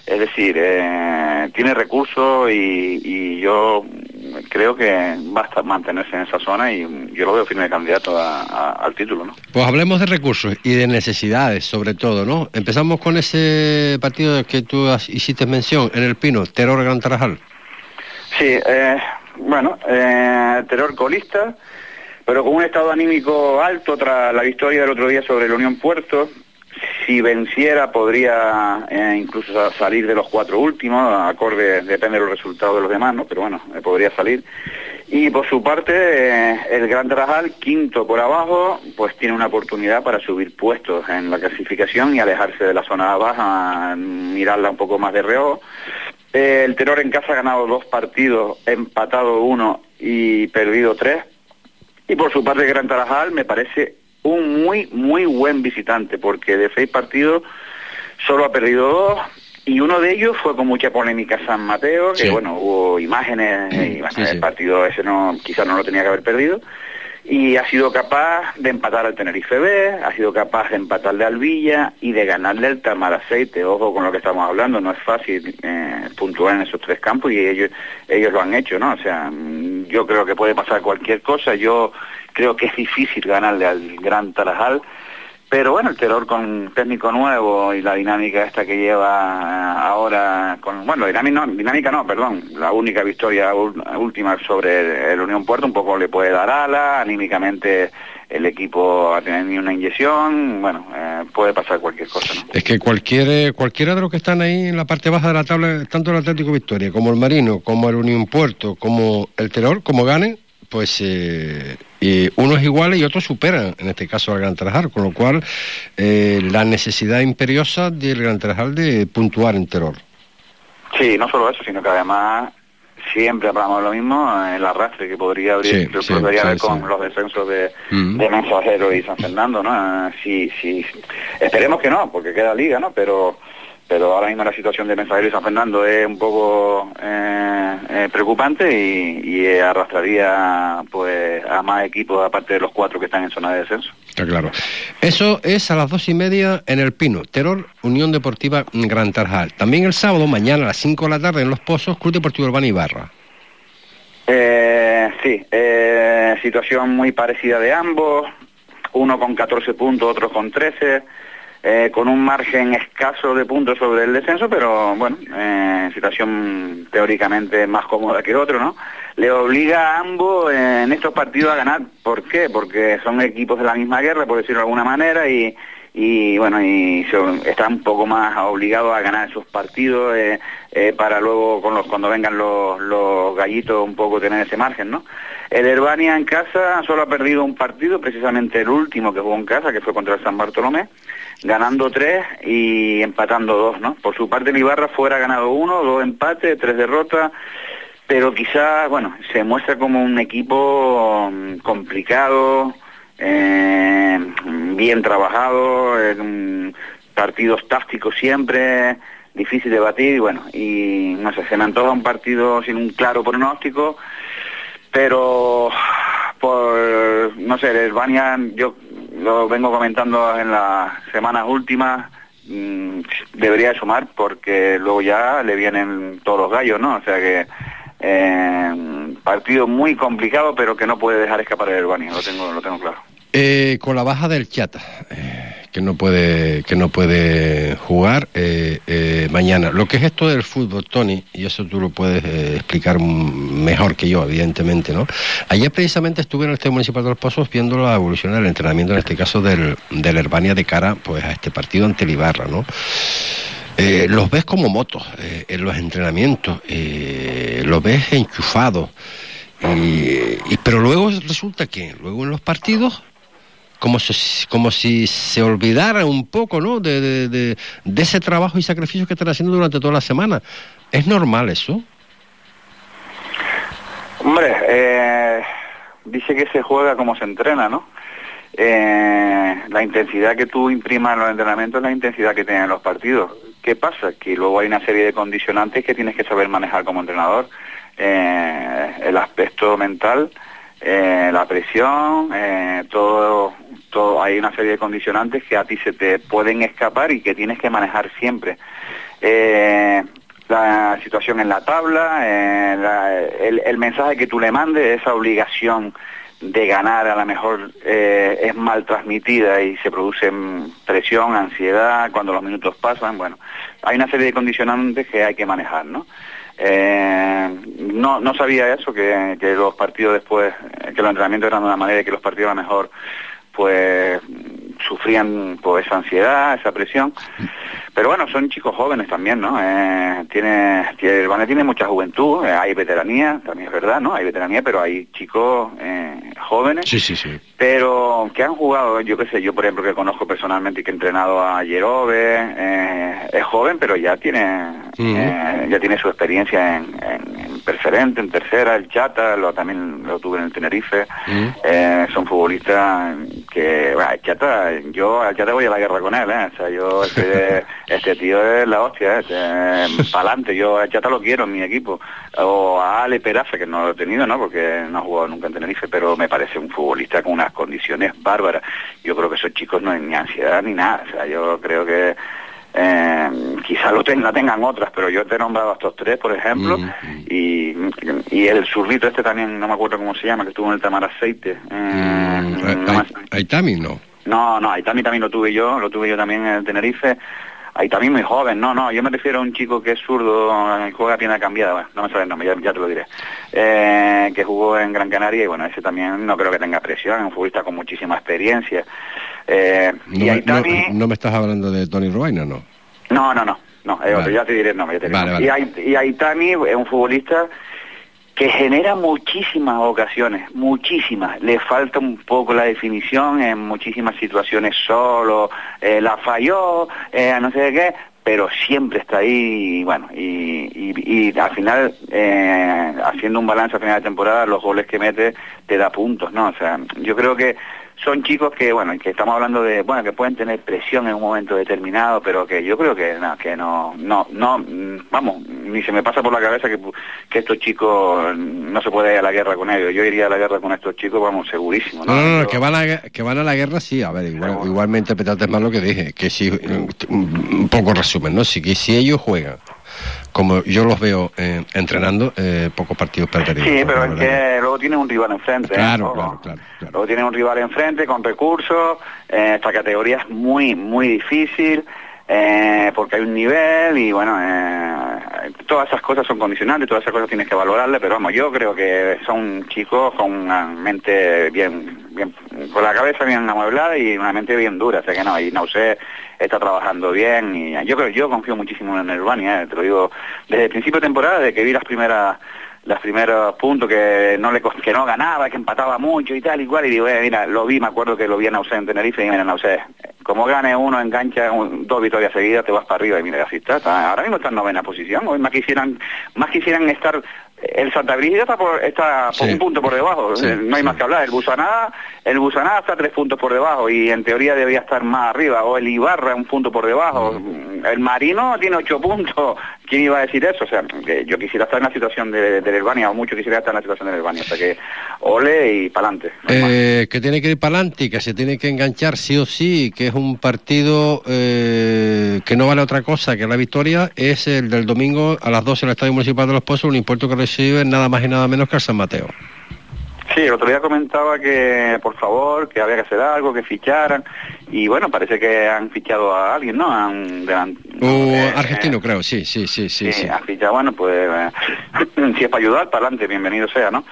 [SPEAKER 21] es decir, eh, tiene recursos y, y yo creo que basta mantenerse en esa zona y yo lo veo firme candidato a- a- al título, ¿no?
[SPEAKER 2] Pues hablemos de recursos y de necesidades, sobre todo, ¿no? Empezamos con ese partido que tú has- hiciste mención en el Pino, Terror Gran Tarajal.
[SPEAKER 21] Sí, eh, bueno, eh, terror colista, pero con un estado anímico alto tras la victoria del otro día sobre la Unión Puerto. Si venciera podría eh, incluso sa- salir de los cuatro últimos, acorde, depende de los resultados de los demás, ¿no? Pero bueno, eh, podría salir. Y por su parte, eh, el Gran Tarajal, quinto por abajo, pues tiene una oportunidad para subir puestos en la clasificación y alejarse de la zona baja, mirarla un poco más de reojo. El Terror en casa ha ganado dos partidos, empatado uno y perdido tres. Y por su parte, el Gran Tarajal me parece un muy, muy buen visitante, porque de seis partidos solo ha perdido dos, y uno de ellos fue con mucha polémica San Mateo, que
[SPEAKER 2] Sí.
[SPEAKER 21] bueno, hubo imágenes y bueno,
[SPEAKER 2] Sí, sí.
[SPEAKER 21] el partido ese no, quizás no lo tenía que haber perdido. Y ha sido capaz de empatar al Tenerife B, ha sido capaz de empatarle al Villa y de ganarle al Tamaraceite. Ojo con lo que estamos hablando, no es fácil eh, puntuar en esos tres campos y ellos, ellos lo han hecho, ¿no? O sea, mm, yo creo que puede pasar cualquier cosa. Yo creo que es difícil ganarle al Gran Tarajal. Pero bueno, el terror con técnico nuevo y la dinámica esta que lleva eh, ahora con, bueno, dinámica no, perdón, la única victoria última sobre el, el Unión Puerto un poco le puede dar ala, anímicamente el equipo ha tenido una inyección, bueno, eh, puede pasar cualquier cosa, ¿no?
[SPEAKER 2] Es que cualquier, eh, cualquiera de los que están ahí en la parte baja de la tabla, tanto el Atlético Victoria como el Marino, como el Unión Puerto, como el Terror, como ganen, pues eh, y unos iguales y otros superan, en este caso al Gran Tarajal, con lo cual eh, la necesidad imperiosa del Gran Tarajal de puntuar en Terror.
[SPEAKER 21] Sí, no solo eso, sino que además siempre hablamos lo mismo, el arrastre que podría abrir,
[SPEAKER 2] Sí, sí,
[SPEAKER 21] podría
[SPEAKER 2] sí,
[SPEAKER 21] haber
[SPEAKER 2] sí.
[SPEAKER 21] con los descensos de,
[SPEAKER 2] Mm.
[SPEAKER 21] de Mensajero y San Fernando, ¿no? Eh, Sí, sí, esperemos que no, porque queda liga, ¿no? Pero pero ahora mismo la situación de Mensajero y San Fernando es un poco eh, eh, preocupante y, y arrastraría pues a más equipos aparte de los cuatro que están en zona de descenso.
[SPEAKER 2] Está claro. Eso es a las dos y media en el Pino. Terror, Unión Deportiva Gran Tarajal. También el sábado, mañana a las 5 de la tarde en Los Pozos, Club Deportivo Urbana Ibarra.
[SPEAKER 21] Eh, sí, eh, situación muy parecida de ambos, uno con 14 puntos, otro con 13, eh, con un margen escaso de puntos sobre el descenso, pero bueno, eh, situación teóricamente más cómoda que otro, ¿no? Le obliga a ambos eh, en estos partidos a ganar, ¿por qué? Porque son equipos de la misma guerra, por decirlo de alguna manera, y, y bueno, y está un poco más obligado a ganar esos partidos eh, eh, para luego cuando vengan los, los gallitos un poco tener ese margen, ¿no? El Herbania en casa solo ha perdido un partido, precisamente el último que jugó en casa, que fue contra el San Bartolomé, ganando tres y empatando dos, ¿no? Por su parte el Ibarra fuera ha ganado uno, dos empates, tres derrotas, pero quizás, bueno, se muestra como un equipo mm, complicado, eh, bien trabajado, eh, partidos tácticos siempre, difícil de batir, y bueno, y no sé, se me antoja un partido sin un claro pronóstico, pero por, no sé, el Herbania, yo lo vengo comentando en las semanas últimas, mm, debería de sumar porque luego ya le vienen todos los gallos, ¿no? O sea que eh, partido muy complicado, pero que no puede dejar escapar el Herbania, lo tengo, lo tengo claro.
[SPEAKER 2] Eh, con la baja del Chata, eh, que no puede que no puede jugar mañana. Lo que es esto del fútbol, Tony, y eso tú lo puedes explicar mejor que yo, evidentemente, ¿no? Ayer precisamente estuve en el Estadio Municipal de los Pozos viendo la evolución del entrenamiento, en este caso del, del Herbania de cara pues a este partido ante el Ibarra, ¿no? Eh, los ves como motos eh, en los entrenamientos, eh, los ves enchufados, y, pero luego resulta que luego en los partidos como si, como si se olvidara un poco ¿no? de, de- de- ese trabajo y sacrificio que están haciendo durante toda la semana. ¿Es normal eso?
[SPEAKER 21] Hombre, dice que se juega como se entrena, ¿no? Eh, la intensidad que tú imprimas en los entrenamientos es la intensidad que tienen los partidos. ¿Qué pasa? Que luego hay una serie de condicionantes que tienes que saber manejar como entrenador. Eh, el aspecto mental, eh, la presión, eh, todo, todo, hay una serie de condicionantes que a ti se te pueden escapar y que tienes que manejar siempre. La situación en la tabla, la- el, el mensaje que tú le mandes, esa obligación de ganar a lo mejor eh, es mal transmitida y se produce mm, presión, ansiedad cuando los minutos pasan. Bueno, hay una serie de condicionantes que hay que manejar, ¿no? Eh, no, no sabía eso, que, que los partidos después, eh, que los entrenamientos eran de una manera y que los partidos a lo mejor pues sufrían pues esa ansiedad, esa presión. Pero bueno, son chicos jóvenes también, ¿no? Eh, tiene, tiene, el tiene mucha juventud, eh, hay veteranía, también es verdad, ¿no? Hay veteranía, pero hay chicos eh, jóvenes.
[SPEAKER 2] Sí, sí, sí.
[SPEAKER 21] Pero que han jugado, yo qué sé, yo por ejemplo que conozco personalmente y que he entrenado a Jerove, eh, es joven, pero ya tiene ya tiene su experiencia en, en- en preferente, en tercera, el Chata, lo, también lo tuve en el Tenerife. Son futbolistas que, bueno, Chata, yo Chata voy a la guerra con él, ¿eh? O sea, yo, este, este tío es la hostia, ¿eh? para adelante, yo al Chata lo quiero en mi equipo. O a Ale Peraza, que no lo he tenido, ¿no? Porque no ha jugado nunca en Tenerife, pero me parece un futbolista con unas condiciones bárbaras. Yo creo que esos chicos no hay ni ansiedad ni nada, o sea, yo creo que eh, quizá lo ten- la tengan otras, pero yo te he nombrado a estos tres, por ejemplo, y, y el zurrito este también, no me acuerdo cómo se llama, que estuvo en el Tamar Aceite. eh, no me-
[SPEAKER 2] Aitami no.
[SPEAKER 21] no, no, Aitami también lo tuve yo, lo tuve yo también en el Tenerife. Aitami muy joven, no, no, yo me refiero a un chico que es zurdo, eh, juega a pierna cambiada, bueno, no me sale el nombre, ya, ya te lo diré, eh, que jugó en Gran Canaria y bueno, ese también no creo que tenga presión, es un futbolista con muchísima experiencia. Eh,
[SPEAKER 2] No,
[SPEAKER 21] y
[SPEAKER 2] me-
[SPEAKER 21] Aitami...
[SPEAKER 2] no- no me estás hablando de Tony Robaina, ¿no?
[SPEAKER 21] No, no, no, no, es otro,
[SPEAKER 2] Vale.
[SPEAKER 21] ya te diré el nombre. ya te diré
[SPEAKER 2] Vale,
[SPEAKER 21] Ait- y Aitami es un futbolista que genera muchísimas ocasiones, muchísimas. Le falta un poco la definición en muchísimas situaciones solo, eh, la falló, eh, no sé qué, pero siempre está ahí y bueno, y, y- y al final, eh, haciendo un balance a final de temporada, los goles que mete te da puntos, ¿no? O sea, yo creo que son chicos que, bueno, que estamos hablando de, bueno, que pueden tener presión en un momento determinado, pero que yo creo que, no, que no, no, no, mm, vamos, ni se me pasa por la cabeza que, que estos chicos mm, no se puede ir a la guerra con ellos. Yo iría a la guerra con estos chicos, vamos, segurísimo,
[SPEAKER 2] No,
[SPEAKER 21] ¿no?
[SPEAKER 2] no, no,
[SPEAKER 21] Yo-
[SPEAKER 2] que van, a, que van a la guerra, sí, a ver, igual, igual me interpretaste mal lo que dije, que si, un poco resumen, ¿no? Si, que si ellos juegan, como yo los veo eh, entrenando, eh, pocos partidos perderían.
[SPEAKER 21] Sí, pero es que luego tiene un rival enfrente. ¿eh?
[SPEAKER 2] Claro, claro, claro.
[SPEAKER 21] Luego tiene un rival enfrente con recursos. esta categoría es muy, muy difícil eh, porque hay un nivel y bueno, eh, todas esas cosas son condicionantes, todas esas cosas tienes que valorarle, pero vamos, yo creo que son chicos con una mente bien, bien con la cabeza bien amueblada y una mente bien dura, o sea que no, y Nausé está trabajando bien y yo creo, yo confío muchísimo en el Urbania, eh, te lo digo desde el principio de temporada, desde que vi las primeras los primeros puntos que no le que no ganaba, que empataba mucho y tal y cual, y digo, eh, mira, lo vi, me acuerdo que lo vi en Nausé en Tenerife y mira, Nausé, como gane uno en cancha, un- dos victorias seguidas, te vas para arriba y mira, así está, está- ahora mismo está en novena posición, hoy más quisieran, más quisieran estar, el Santa Brígida está por, está por
[SPEAKER 2] Sí.
[SPEAKER 21] un punto por debajo,
[SPEAKER 2] Sí,
[SPEAKER 21] eh, no hay más que hablar, el Busanada, el Busanada está tres puntos por debajo y en teoría debería estar más arriba, o el Ibarra un punto por debajo, el Marino tiene ocho puntos, ¿quién iba a decir eso? O sea, que yo quisiera estar en la situación de, del Herbania, o mucho quisiera estar en la situación del Herbania, o sea que ole y pa'lante.
[SPEAKER 2] Eh, que tiene que ir para adelante y que se tiene que enganchar sí o sí, que es un partido eh, que no vale otra cosa que la victoria, es el del domingo a las 12 en el Estadio Municipal de Los Pozos, un impuesto que recibe nada más y nada menos que el San Mateo.
[SPEAKER 21] Sí, el otro día comentaba que, por favor, que había que hacer algo, que ficharan, y bueno, parece que han fichado a alguien, ¿no? A un delan-
[SPEAKER 2] O argentino, creo, sí, sí, sí, sí.
[SPEAKER 21] Han fichado, bueno, pues eh, si es para ayudar, para adelante, bienvenido sea, ¿no?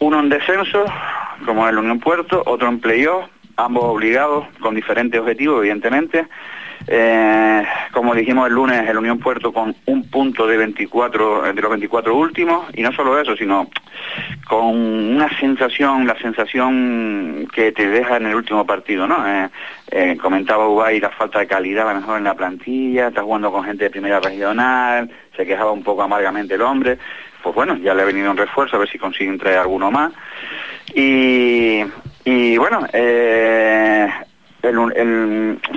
[SPEAKER 21] Uno en descenso, como el Unión Puerto, otro en playoff, ambos obligados, con diferentes objetivos, evidentemente. Eh, como dijimos el lunes, el Unión Puerto con un punto de 24, de los 24 últimos, y no solo eso, sino con una sensación, la sensación que te deja en el último partido, ¿no? Eh, eh, comentaba Ubay la falta de calidad, a lo mejor en la plantilla, está jugando con gente de primera regional, se quejaba un poco amargamente el hombre, pues bueno, ya le ha venido un refuerzo, a ver si consiguen traer alguno más. Y, y bueno, eh,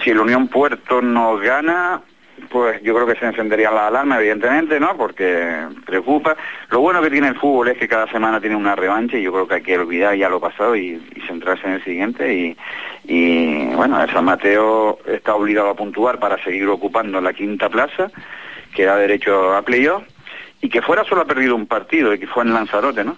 [SPEAKER 21] si el Unión Puerto no gana, pues yo creo que se encendería la alarma, evidentemente, ¿no? Porque preocupa. Lo bueno que tiene el fútbol es que cada semana tiene una revancha y yo creo que hay que olvidar ya lo pasado y, centrarse en el siguiente. Y, y bueno, el San Mateo está obligado a puntuar para seguir ocupando la quinta plaza, que da derecho a playoff, y que fuera solo ha perdido un partido y que fue en Lanzarote, ¿no?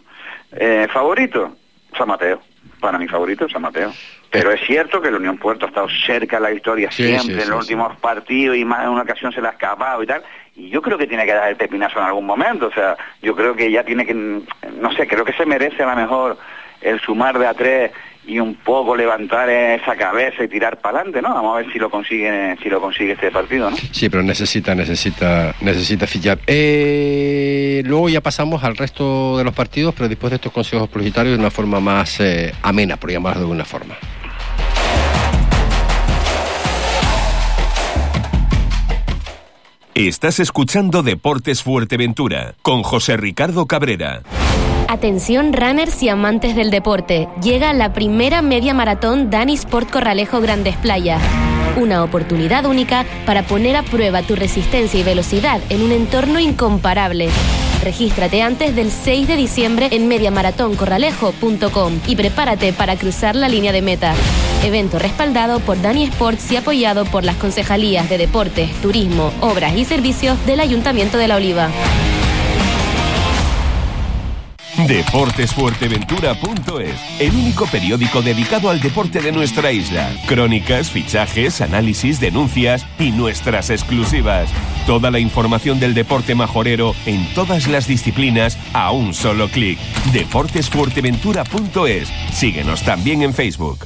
[SPEAKER 21] Eh, ¿Favorito? San Mateo. Para mi favorito, San Mateo. Pero es cierto que el Unión Puerto ha estado cerca de la victoria
[SPEAKER 2] Sí,
[SPEAKER 21] siempre
[SPEAKER 2] sí,
[SPEAKER 21] en los últimos partidos y más de una ocasión se le ha escapado y tal. Y yo creo que tiene que dar el pepinazo en algún momento. O sea, yo creo que ya tiene que, no sé, creo que se merece a lo mejor el sumar de a tres y un poco levantar esa cabeza y tirar para adelante, ¿no? Vamos a ver si lo consigue, si lo consigue este partido, ¿no?
[SPEAKER 2] Sí, pero necesita, necesita, necesita fichar. Eh, luego ya pasamos al resto de los partidos, pero después de estos consejos publicitarios de una forma más eh, amena, por llamarlo de alguna forma.
[SPEAKER 20] Estás escuchando Deportes Fuerteventura con José Ricardo Cabrera.
[SPEAKER 22] Atención runners y amantes del deporte. Llega la primera media maratón Dani Sport Corralejo Grandes Playa. Una oportunidad única para poner a prueba tu resistencia y velocidad en un entorno incomparable. Regístrate antes del 6 de diciembre en mediamaratoncorralejo.com y prepárate para cruzar la línea de meta. Evento respaldado por Dani Sports y apoyado por las concejalías de Deportes, Turismo, Obras y Servicios del Ayuntamiento de La Oliva.
[SPEAKER 20] Deportesfuerteventura.es, el único periódico dedicado al deporte de nuestra isla. Crónicas, fichajes, análisis, denuncias y nuestras exclusivas. Toda la información del deporte majorero en todas las disciplinas a un solo clic. Deportesfuerteventura.es. Síguenos también en Facebook.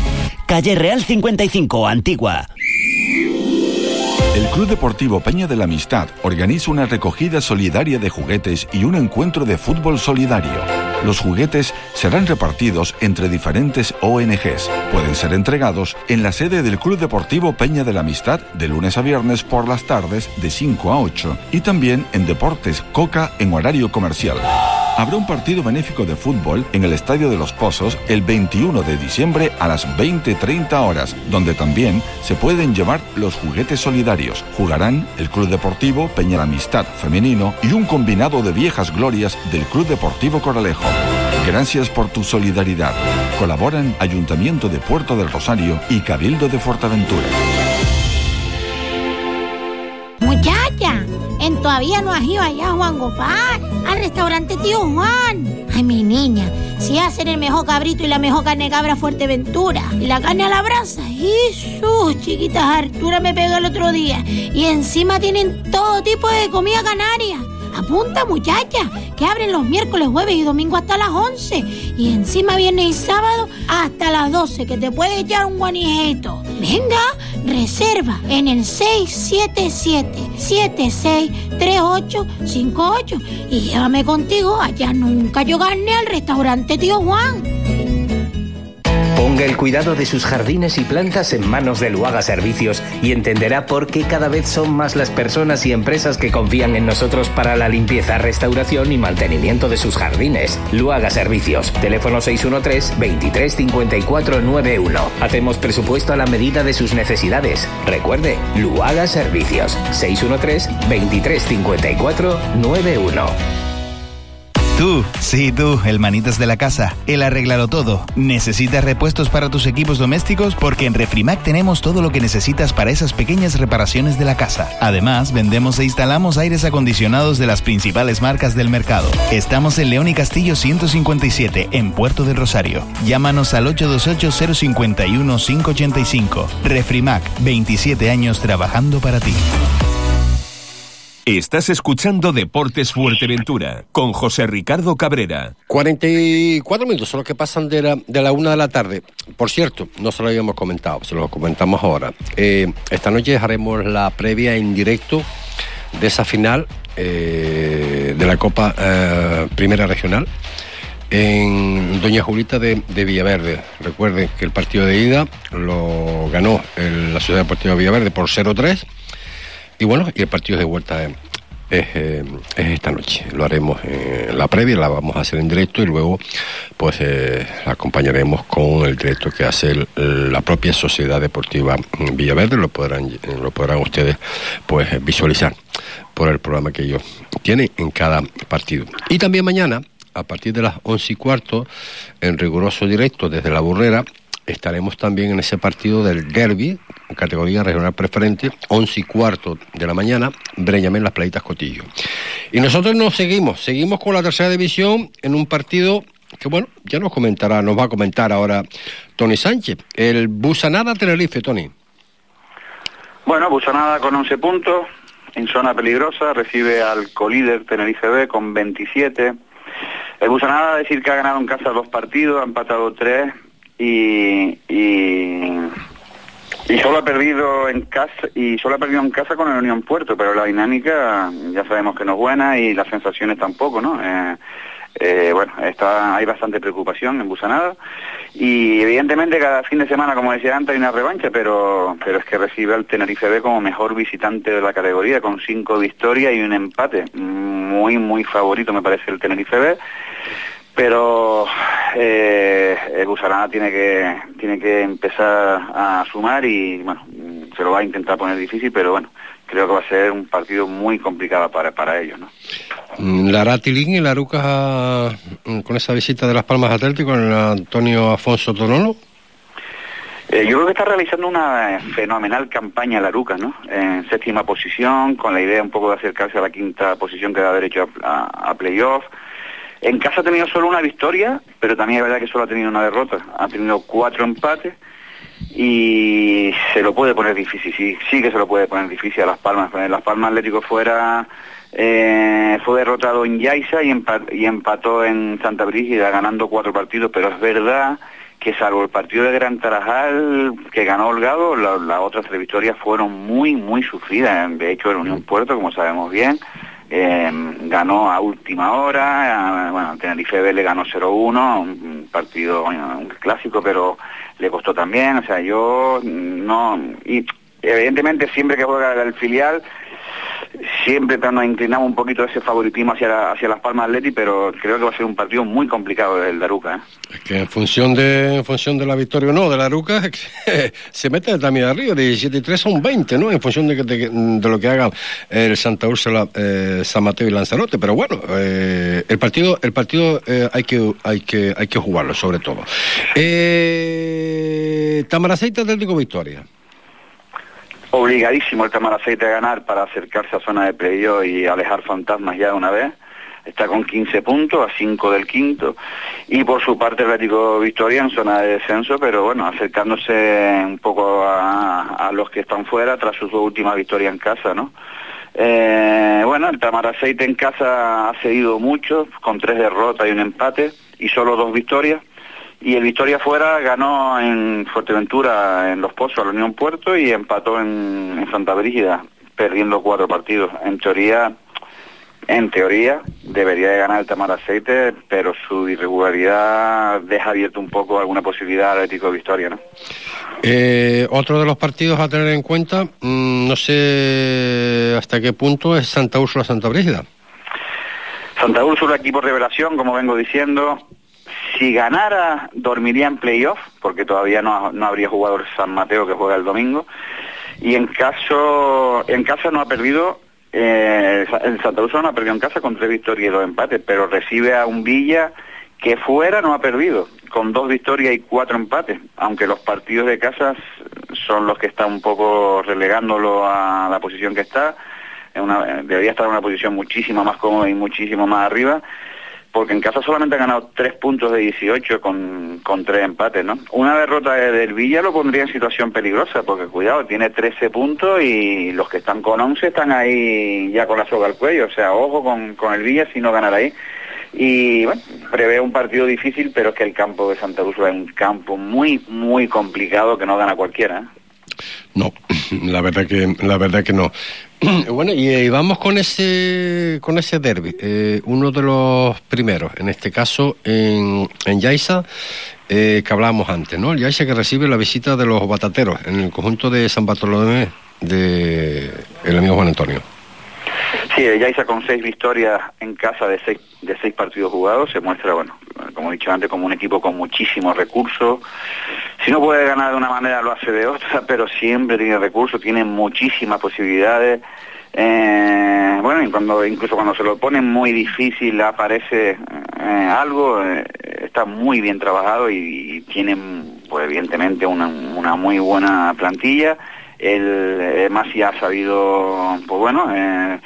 [SPEAKER 23] Calle Real 55, Antigua.
[SPEAKER 24] El Club Deportivo Peña de la Amistad organiza una recogida solidaria de juguetes y un encuentro de fútbol solidario. Los juguetes serán repartidos entre diferentes ONGs. Pueden ser entregados en la sede del Club Deportivo Peña de la Amistad de lunes a viernes por las tardes de 5 a 8 y también en Deportes Coca en horario comercial. Habrá un partido benéfico de fútbol en el Estadio de los Pozos el 21 de diciembre a las 20.30 horas, donde también se pueden llevar los juguetes solidarios. Jugarán el Club Deportivo Peña la Amistad Femenino y un combinado de viejas glorias del Club Deportivo Coralejo. Gracias por tu solidaridad. Colaboran Ayuntamiento de Puerto del Rosario y Cabildo de Fuerteventura.
[SPEAKER 25] Todavía no has ido allá, Juan Gopar, al restaurante Tío Juan. Ay, mi niña, si hacen el mejor cabrito y la mejor carne cabra Fuerteventura. Y la carne a la brasa. Sus chiquitas Artura me pegó el otro día. Y encima tienen todo tipo de comida canaria. Apunta, muchacha, que abren los miércoles, jueves y domingo hasta las 11. Y encima viernes y sábado hasta las 12, que te puede echar un guanijeto. Venga, reserva en el 677-763858 y llévame contigo allá nunca yo gané al restaurante Tío Juan.
[SPEAKER 26] Ponga el cuidado de sus jardines y plantas en manos de Luaga Servicios y entenderá por qué cada vez son más las personas y empresas que confían en nosotros para la limpieza, restauración y mantenimiento de sus jardines. Luaga Servicios, teléfono 613 23 54 91. Hacemos presupuesto a la medida de sus necesidades. Recuerde, Luaga Servicios, 613 23 54 91.
[SPEAKER 27] Tú, sí, tú, el manitas de la casa, el arreglado todo. ¿Necesitas repuestos para tus equipos domésticos? Porque en Refrimac tenemos todo lo que necesitas para esas pequeñas reparaciones de la casa. Además, vendemos e instalamos aires acondicionados de las principales marcas del mercado. Estamos en León y Castillo 157, en Puerto del Rosario. Llámanos al 828-051-585. Refrimac, 27 años trabajando para ti.
[SPEAKER 20] Estás escuchando Deportes Fuerteventura con José Ricardo Cabrera.
[SPEAKER 2] 44 minutos son los que pasan de la, de la una de la tarde. Por cierto, no se lo habíamos comentado, se lo comentamos ahora. Eh, esta noche haremos la previa en directo de esa final eh, de la Copa eh, Primera Regional en Doña Julita de, de, Villaverde. Recuerden que el partido de ida lo ganó la Ciudad Deportiva de Villaverde por 0-3 y bueno, y el partido de vuelta es, es, es, esta noche. Lo haremos en la previa, la vamos a hacer en directo y luego pues eh, la acompañaremos con el directo que hace la propia Sociedad Deportiva Villaverde. Lo podrán, lo podrán ustedes pues visualizar por el programa que ellos tienen en cada partido. Y también mañana a partir de las once y cuarto, en riguroso directo desde la burrera, estaremos también en ese partido del derby, categoría regional preferente, once y cuarto de la mañana, Breñamén Las Playitas Cotillo. Y nosotros nos seguimos, seguimos con la tercera división en un partido que bueno, ya nos comentará, nos va a comentar ahora Tony Sánchez, el Busanada Tenerife, Tony.
[SPEAKER 21] Bueno, Busanada con 11 puntos, en zona peligrosa, recibe al colíder Tenerife B con 27. El Busanada decir que ha ganado en casa dos partidos, ha empatado tres y, y, y solo ha perdido en casa y solo ha perdido en casa con el Unión Puerto, pero la dinámica ya sabemos que no es buena y las sensaciones tampoco, ¿no? Eh, eh, bueno, está, hay bastante preocupación en Busanada y evidentemente cada fin de semana, como decía antes, hay una revancha, pero, pero es que recibe al Tenerife B como mejor visitante de la categoría, con cinco victorias y un empate. Muy, muy favorito me parece el Tenerife B, pero eh, el Busanada tiene que, tiene que empezar a sumar y bueno, se lo va a intentar poner difícil, pero bueno, creo que va a ser un partido muy complicado para, para ellos, ¿no?
[SPEAKER 2] Mm, la Ratilín y la Aruca mm, con esa visita de Las Palmas Atlético con el Antonio Afonso Tonolo.
[SPEAKER 21] Eh, yo creo que está realizando una fenomenal campaña la Aruca, ¿no? En séptima posición, con la idea un poco de acercarse a la quinta posición que da derecho a, a, playoff. En casa ha tenido solo una victoria, pero también es verdad que solo ha tenido una derrota. Ha tenido cuatro empates y se lo puede poner difícil, sí, que se lo puede poner difícil a Las Palmas. Las Palmas Atlético fuera eh, fue derrotado en Yaiza y, empató en Santa Brígida ganando cuatro partidos, pero es verdad que salvo el partido de Gran Tarajal que ganó Holgado, las otras tres victorias fueron muy, muy sufridas. De hecho, el Unión Puerto, como sabemos bien, eh, ganó a última hora, bueno, Tenerife B le ganó 0-1, un partido, clásico, pero le costó también, o sea, yo no, y evidentemente siempre que juega el filial, siempre nos inclinamos un poquito ese favoritismo hacia, hacia las Palmas Atleti, pero creo que va a ser un partido muy complicado el de Aruca.
[SPEAKER 2] ¿eh? Es que en función de función de la victoria o no de la Aruca, se mete también arriba, de 17 y 3 son 20, ¿no? En función de, de, de lo que hagan el Santa Úrsula, eh, San Mateo y Lanzarote, pero bueno, eh, el partido el partido eh, hay que hay que hay que jugarlo sobre todo. Eh, Tamaraceite Atlético Victoria
[SPEAKER 21] obligadísimo el Tamaraceite a ganar para acercarse a zona de playoff y alejar fantasmas ya de una vez. Está con 15 puntos, a 5 del quinto. Y por su parte el Atlético Victoria en zona de descenso, pero bueno, acercándose un poco a, los que están fuera tras sus dos últimas victorias en casa, ¿no? Eh, bueno, el Tamaraceite en casa ha seguido mucho, con tres derrotas y un empate, y solo dos victorias y el Victoria fuera ganó en Fuerteventura en Los Pozos a la Unión Puerto y empató en, Santa Brígida perdiendo cuatro partidos. En teoría, en teoría debería de ganar el Tamaraceite, pero su irregularidad deja abierto un poco alguna posibilidad al Atlético de Victoria, ¿no?
[SPEAKER 2] Eh, otro de los partidos a tener en cuenta, mmm, no sé hasta qué punto es Santa Úrsula Santa Brígida.
[SPEAKER 21] Santa Úrsula, equipo revelación, como vengo diciendo, si ganara, dormiría en playoff, porque todavía no, no habría jugado el San Mateo que juega el domingo. Y en caso, en casa no ha perdido, eh, el Santa Rosa no ha perdido en casa con tres victorias y dos empates, pero recibe a un Villa que fuera no ha perdido, con dos victorias y cuatro empates, aunque los partidos de casa son los que están un poco relegándolo a la posición que está, debería estar en una posición muchísimo más cómoda y muchísimo más arriba, porque en casa solamente ha ganado tres puntos de 18 con, con tres empates, ¿no? Una derrota del Villa lo pondría en situación peligrosa, porque cuidado, tiene 13 puntos y los que están con 11 están ahí ya con la soga al cuello, o sea, ojo con, con el Villa si no ganar ahí. Y bueno, prevé un partido difícil, pero es que el campo de Santa Úrsula es un campo muy, muy complicado que no gana cualquiera. ¿eh?
[SPEAKER 2] No, la verdad que la verdad que no. Bueno, y, y, vamos con ese con ese derby, eh, uno de los primeros, en este caso en, en Yaiza, eh, que hablábamos antes, ¿no? El Yaiza que recibe la visita de los batateros en el conjunto de San Bartolomé de el amigo Juan Antonio.
[SPEAKER 21] Sí, Yaiza con seis victorias en casa de seis, de seis partidos jugados se muestra, bueno, como he dicho antes, como un equipo con muchísimos recursos. Si no puede ganar de una manera, lo hace de otra, pero siempre tiene recursos, tiene muchísimas posibilidades. Eh, bueno, y cuando, incluso cuando se lo pone muy difícil aparece eh, algo, eh, está muy bien trabajado y, y tienen, pues evidentemente, una, una muy buena plantilla. El eh, Masi ha sabido, pues bueno, eh,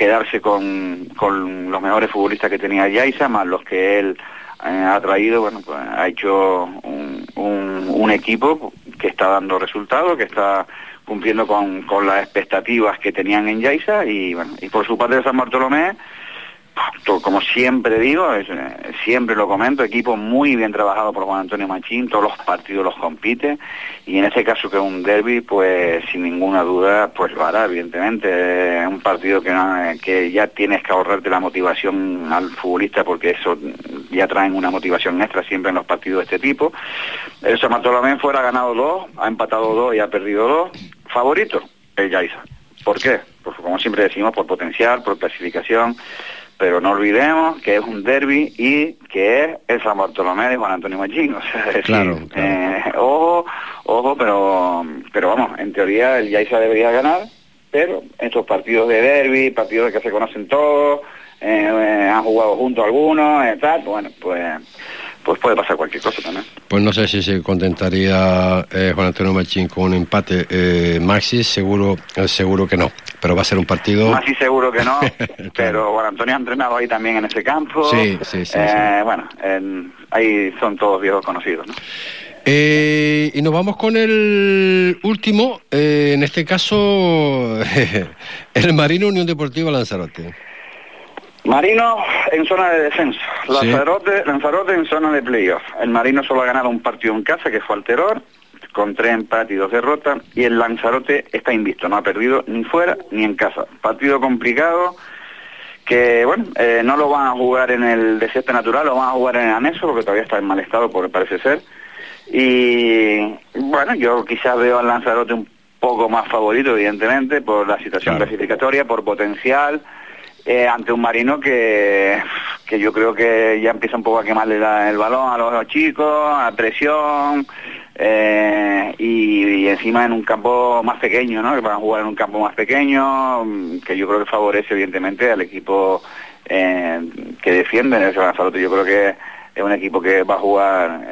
[SPEAKER 21] quedarse con, con los mejores futbolistas que tenía Yaisa, más los que él eh, ha traído, bueno, pues ha hecho un, un- equipo que está dando resultados, que está cumpliendo con, con las expectativas que tenían en Yaisa y bueno, y por su parte de San Bartolomé, to- como siempre digo, eh, siempre lo comento, equipo muy bien trabajado por Juan Antonio Machín, todos los partidos los compite y en este caso que es un derby, pues sin ninguna duda, pues lo hará, evidentemente. Es un partido que, no- que ya tienes que ahorrarte la motivación al futbolista porque eso ya traen una motivación extra siempre en los partidos de este tipo. El San Bartolomé fuera ha ganado dos, ha empatado dos y ha perdido dos. Favorito, el Yaiza. ¿Por qué? Pues como siempre decimos, por potencial, por clasificación, pero no olvidemos que es un derby y que es el San Bartolomé de Juan Antonio Machín. O sea, es decir,
[SPEAKER 2] Claro,
[SPEAKER 21] eh, ojo, ojo, pero, pero vamos, en teoría el Yaiza debería ganar, pero estos partidos de derby, partidos que se conocen todos, eh, eh, han jugado juntos algunos, eh, tal, bueno, pues, pues puede pasar cualquier cosa también.
[SPEAKER 2] Pues no sé si se contentaría eh, Juan Antonio Machín con un empate. Eh, Maxi, seguro, eh, seguro que no. Pero va a ser un partido.
[SPEAKER 21] Y seguro que no, pero Juan Antonio ha entrenado ahí también en ese campo.
[SPEAKER 2] Sí, sí, sí,
[SPEAKER 21] Eh, Bueno, en- ahí son todos viejos conocidos. ¿no?
[SPEAKER 2] Eh, y nos vamos con el último, eh, en este caso, el Marino Unión Deportiva Lanzarote.
[SPEAKER 21] Marino en zona de descenso. Lanzarote, Lanzarote en zona de playoff. El Marino solo ha ganado un partido en casa, que fue Alteror, con tres empates y dos derrotas, y el Lanzarote está invisto, no ha perdido ni fuera ni en casa. Partido complicado, que bueno, eh, no lo van a jugar en el desierto natural, lo van a jugar en el anexo, porque todavía está en mal estado, por parece ser. Y bueno, yo quizás veo al Lanzarote un poco más favorito, evidentemente, por la situación clasificatoria, por potencial, eh, ante un marino que, que yo creo que ya empieza un poco a quemarle el balón a los chicos, a presión, eh, y, encima en un campo más pequeño, ¿no? Que van a jugar en un campo más pequeño, mm, que yo creo que favorece evidentemente al equipo eh, que defiende en el Lanzarote. Yo creo que es un equipo que va a jugar,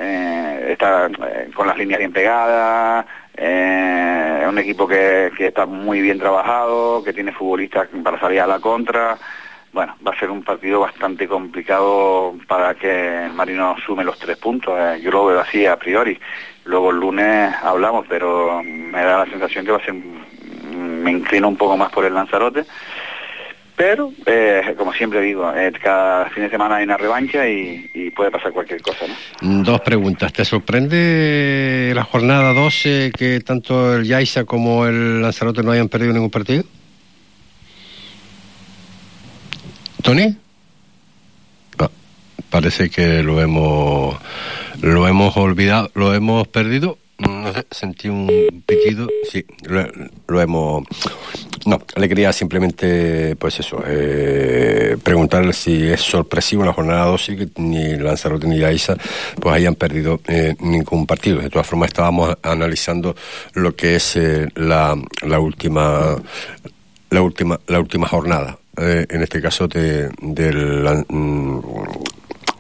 [SPEAKER 21] está con las líneas bien pegadas, eh, es un equipo que, que está muy bien trabajado, que tiene futbolistas para salir a la contra. Bueno, va a ser un partido bastante complicado para que el Marino sume los tres puntos. eh, yo lo veo así a priori. Luego el lunes hablamos, pero me da la sensación que va a ser, me inclino un poco más por el Lanzarote. Pero, eh, como siempre digo, eh, cada fin de semana hay una revancha y, puede pasar cualquier cosa, ¿no?
[SPEAKER 2] Dos preguntas. ¿Te sorprende la jornada 12 que tanto el Yaisa como el Lanzarote no hayan perdido ningún partido? ¿Tony? No, parece que lo hemos lo hemos olvidado, lo hemos perdido. No sé, sentí un pitido. Sí, lo, lo hemos. No, le quería simplemente, pues eso, eh, preguntarle si es sorpresivo en la jornada 12 que ni Lanzarote ni Yaisa pues hayan perdido eh, ningún partido. De todas formas, estábamos analizando lo que es eh, la, la última la última la última jornada. eh, en este caso de, del mm,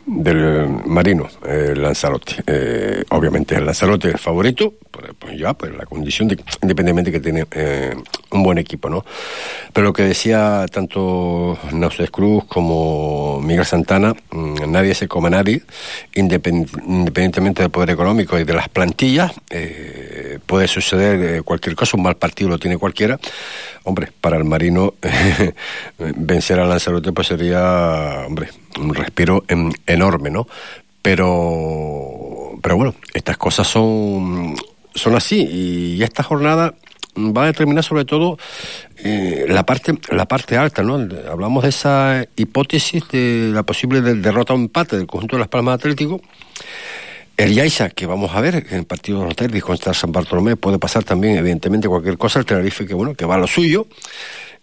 [SPEAKER 2] del Marino, eh, Lanzarote. Eh, obviamente el Lanzarote es favorito, pues, ya, pues la condición de, independientemente que tiene eh, un buen equipo, ¿no? Pero lo que decía tanto Náuses Cruz como Miguel Santana, mm, nadie se come a nadie, independ- independientemente del poder económico y de las plantillas, eh, puede suceder cualquier cosa, un mal partido lo tiene cualquiera. Hombre, para el Marino vencer al Lanzarote pues sería, hombre, un respiro en- enorme, ¿no? Pero, pero bueno, estas cosas son, son así y esta jornada va a determinar sobre todo eh, la parte la parte alta, ¿no? Hablamos de esa hipótesis de la posible de- derrota o empate del conjunto de Las Palmas Atlético. El Yaisa, que vamos a ver en el partido de los derbis contra San Bartolomé, puede pasar también, evidentemente, cualquier cosa. El Tenerife, que bueno, que va a lo suyo.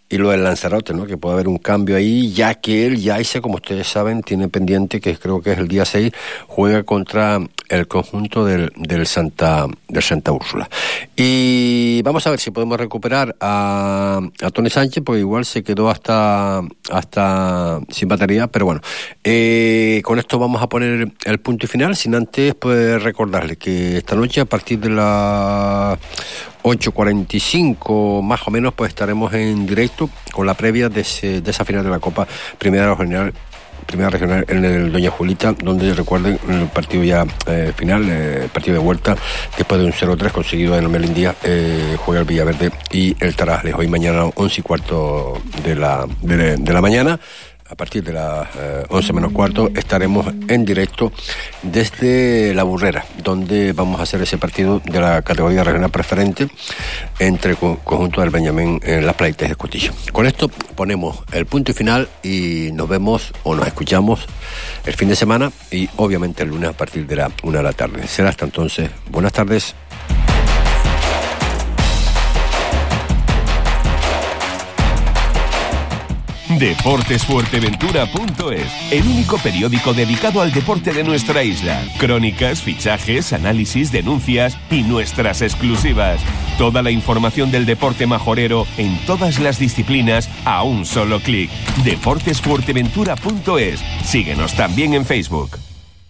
[SPEAKER 2] Y lo del Lanzarote, ¿no? Que puede haber un cambio ahí, ya que el Yaisa, como ustedes saben, tiene pendiente, que creo que es el día 6, juega contra el conjunto del, del Santa del Santa Úrsula. Y vamos a ver si podemos recuperar a, a Tony Sánchez, porque igual se quedó hasta, hasta sin batería, pero bueno. Eh, con esto vamos a poner el punto y final, sin antes pues recordarles que esta noche a partir de las 8.45 más o menos pues estaremos en directo con la previa de, esa final de la Copa Primera General primera regional en el Doña Julita, donde recuerden el partido ya eh, final, eh, partido de vuelta, después de un 0-3 conseguido en el Melindía, eh, juega el Villaverde y el Tarajales. Hoy mañana 11 y cuarto de la, de la mañana a partir de las 11 menos cuarto estaremos en directo desde La Burrera, donde vamos a hacer ese partido de la categoría regional preferente entre conjunto del Benjamín en las playas de Escotillo. Con esto ponemos el punto final y nos vemos o nos escuchamos el fin de semana y obviamente el lunes a partir de la una de la tarde. Será hasta entonces. Buenas tardes.
[SPEAKER 20] Deportesfuerteventura.es, el único periódico dedicado al deporte de nuestra isla. Crónicas, fichajes, análisis, denuncias y nuestras exclusivas. Toda la información del deporte majorero en todas las disciplinas a un solo clic. Deportesfuerteventura.es. Síguenos también en Facebook.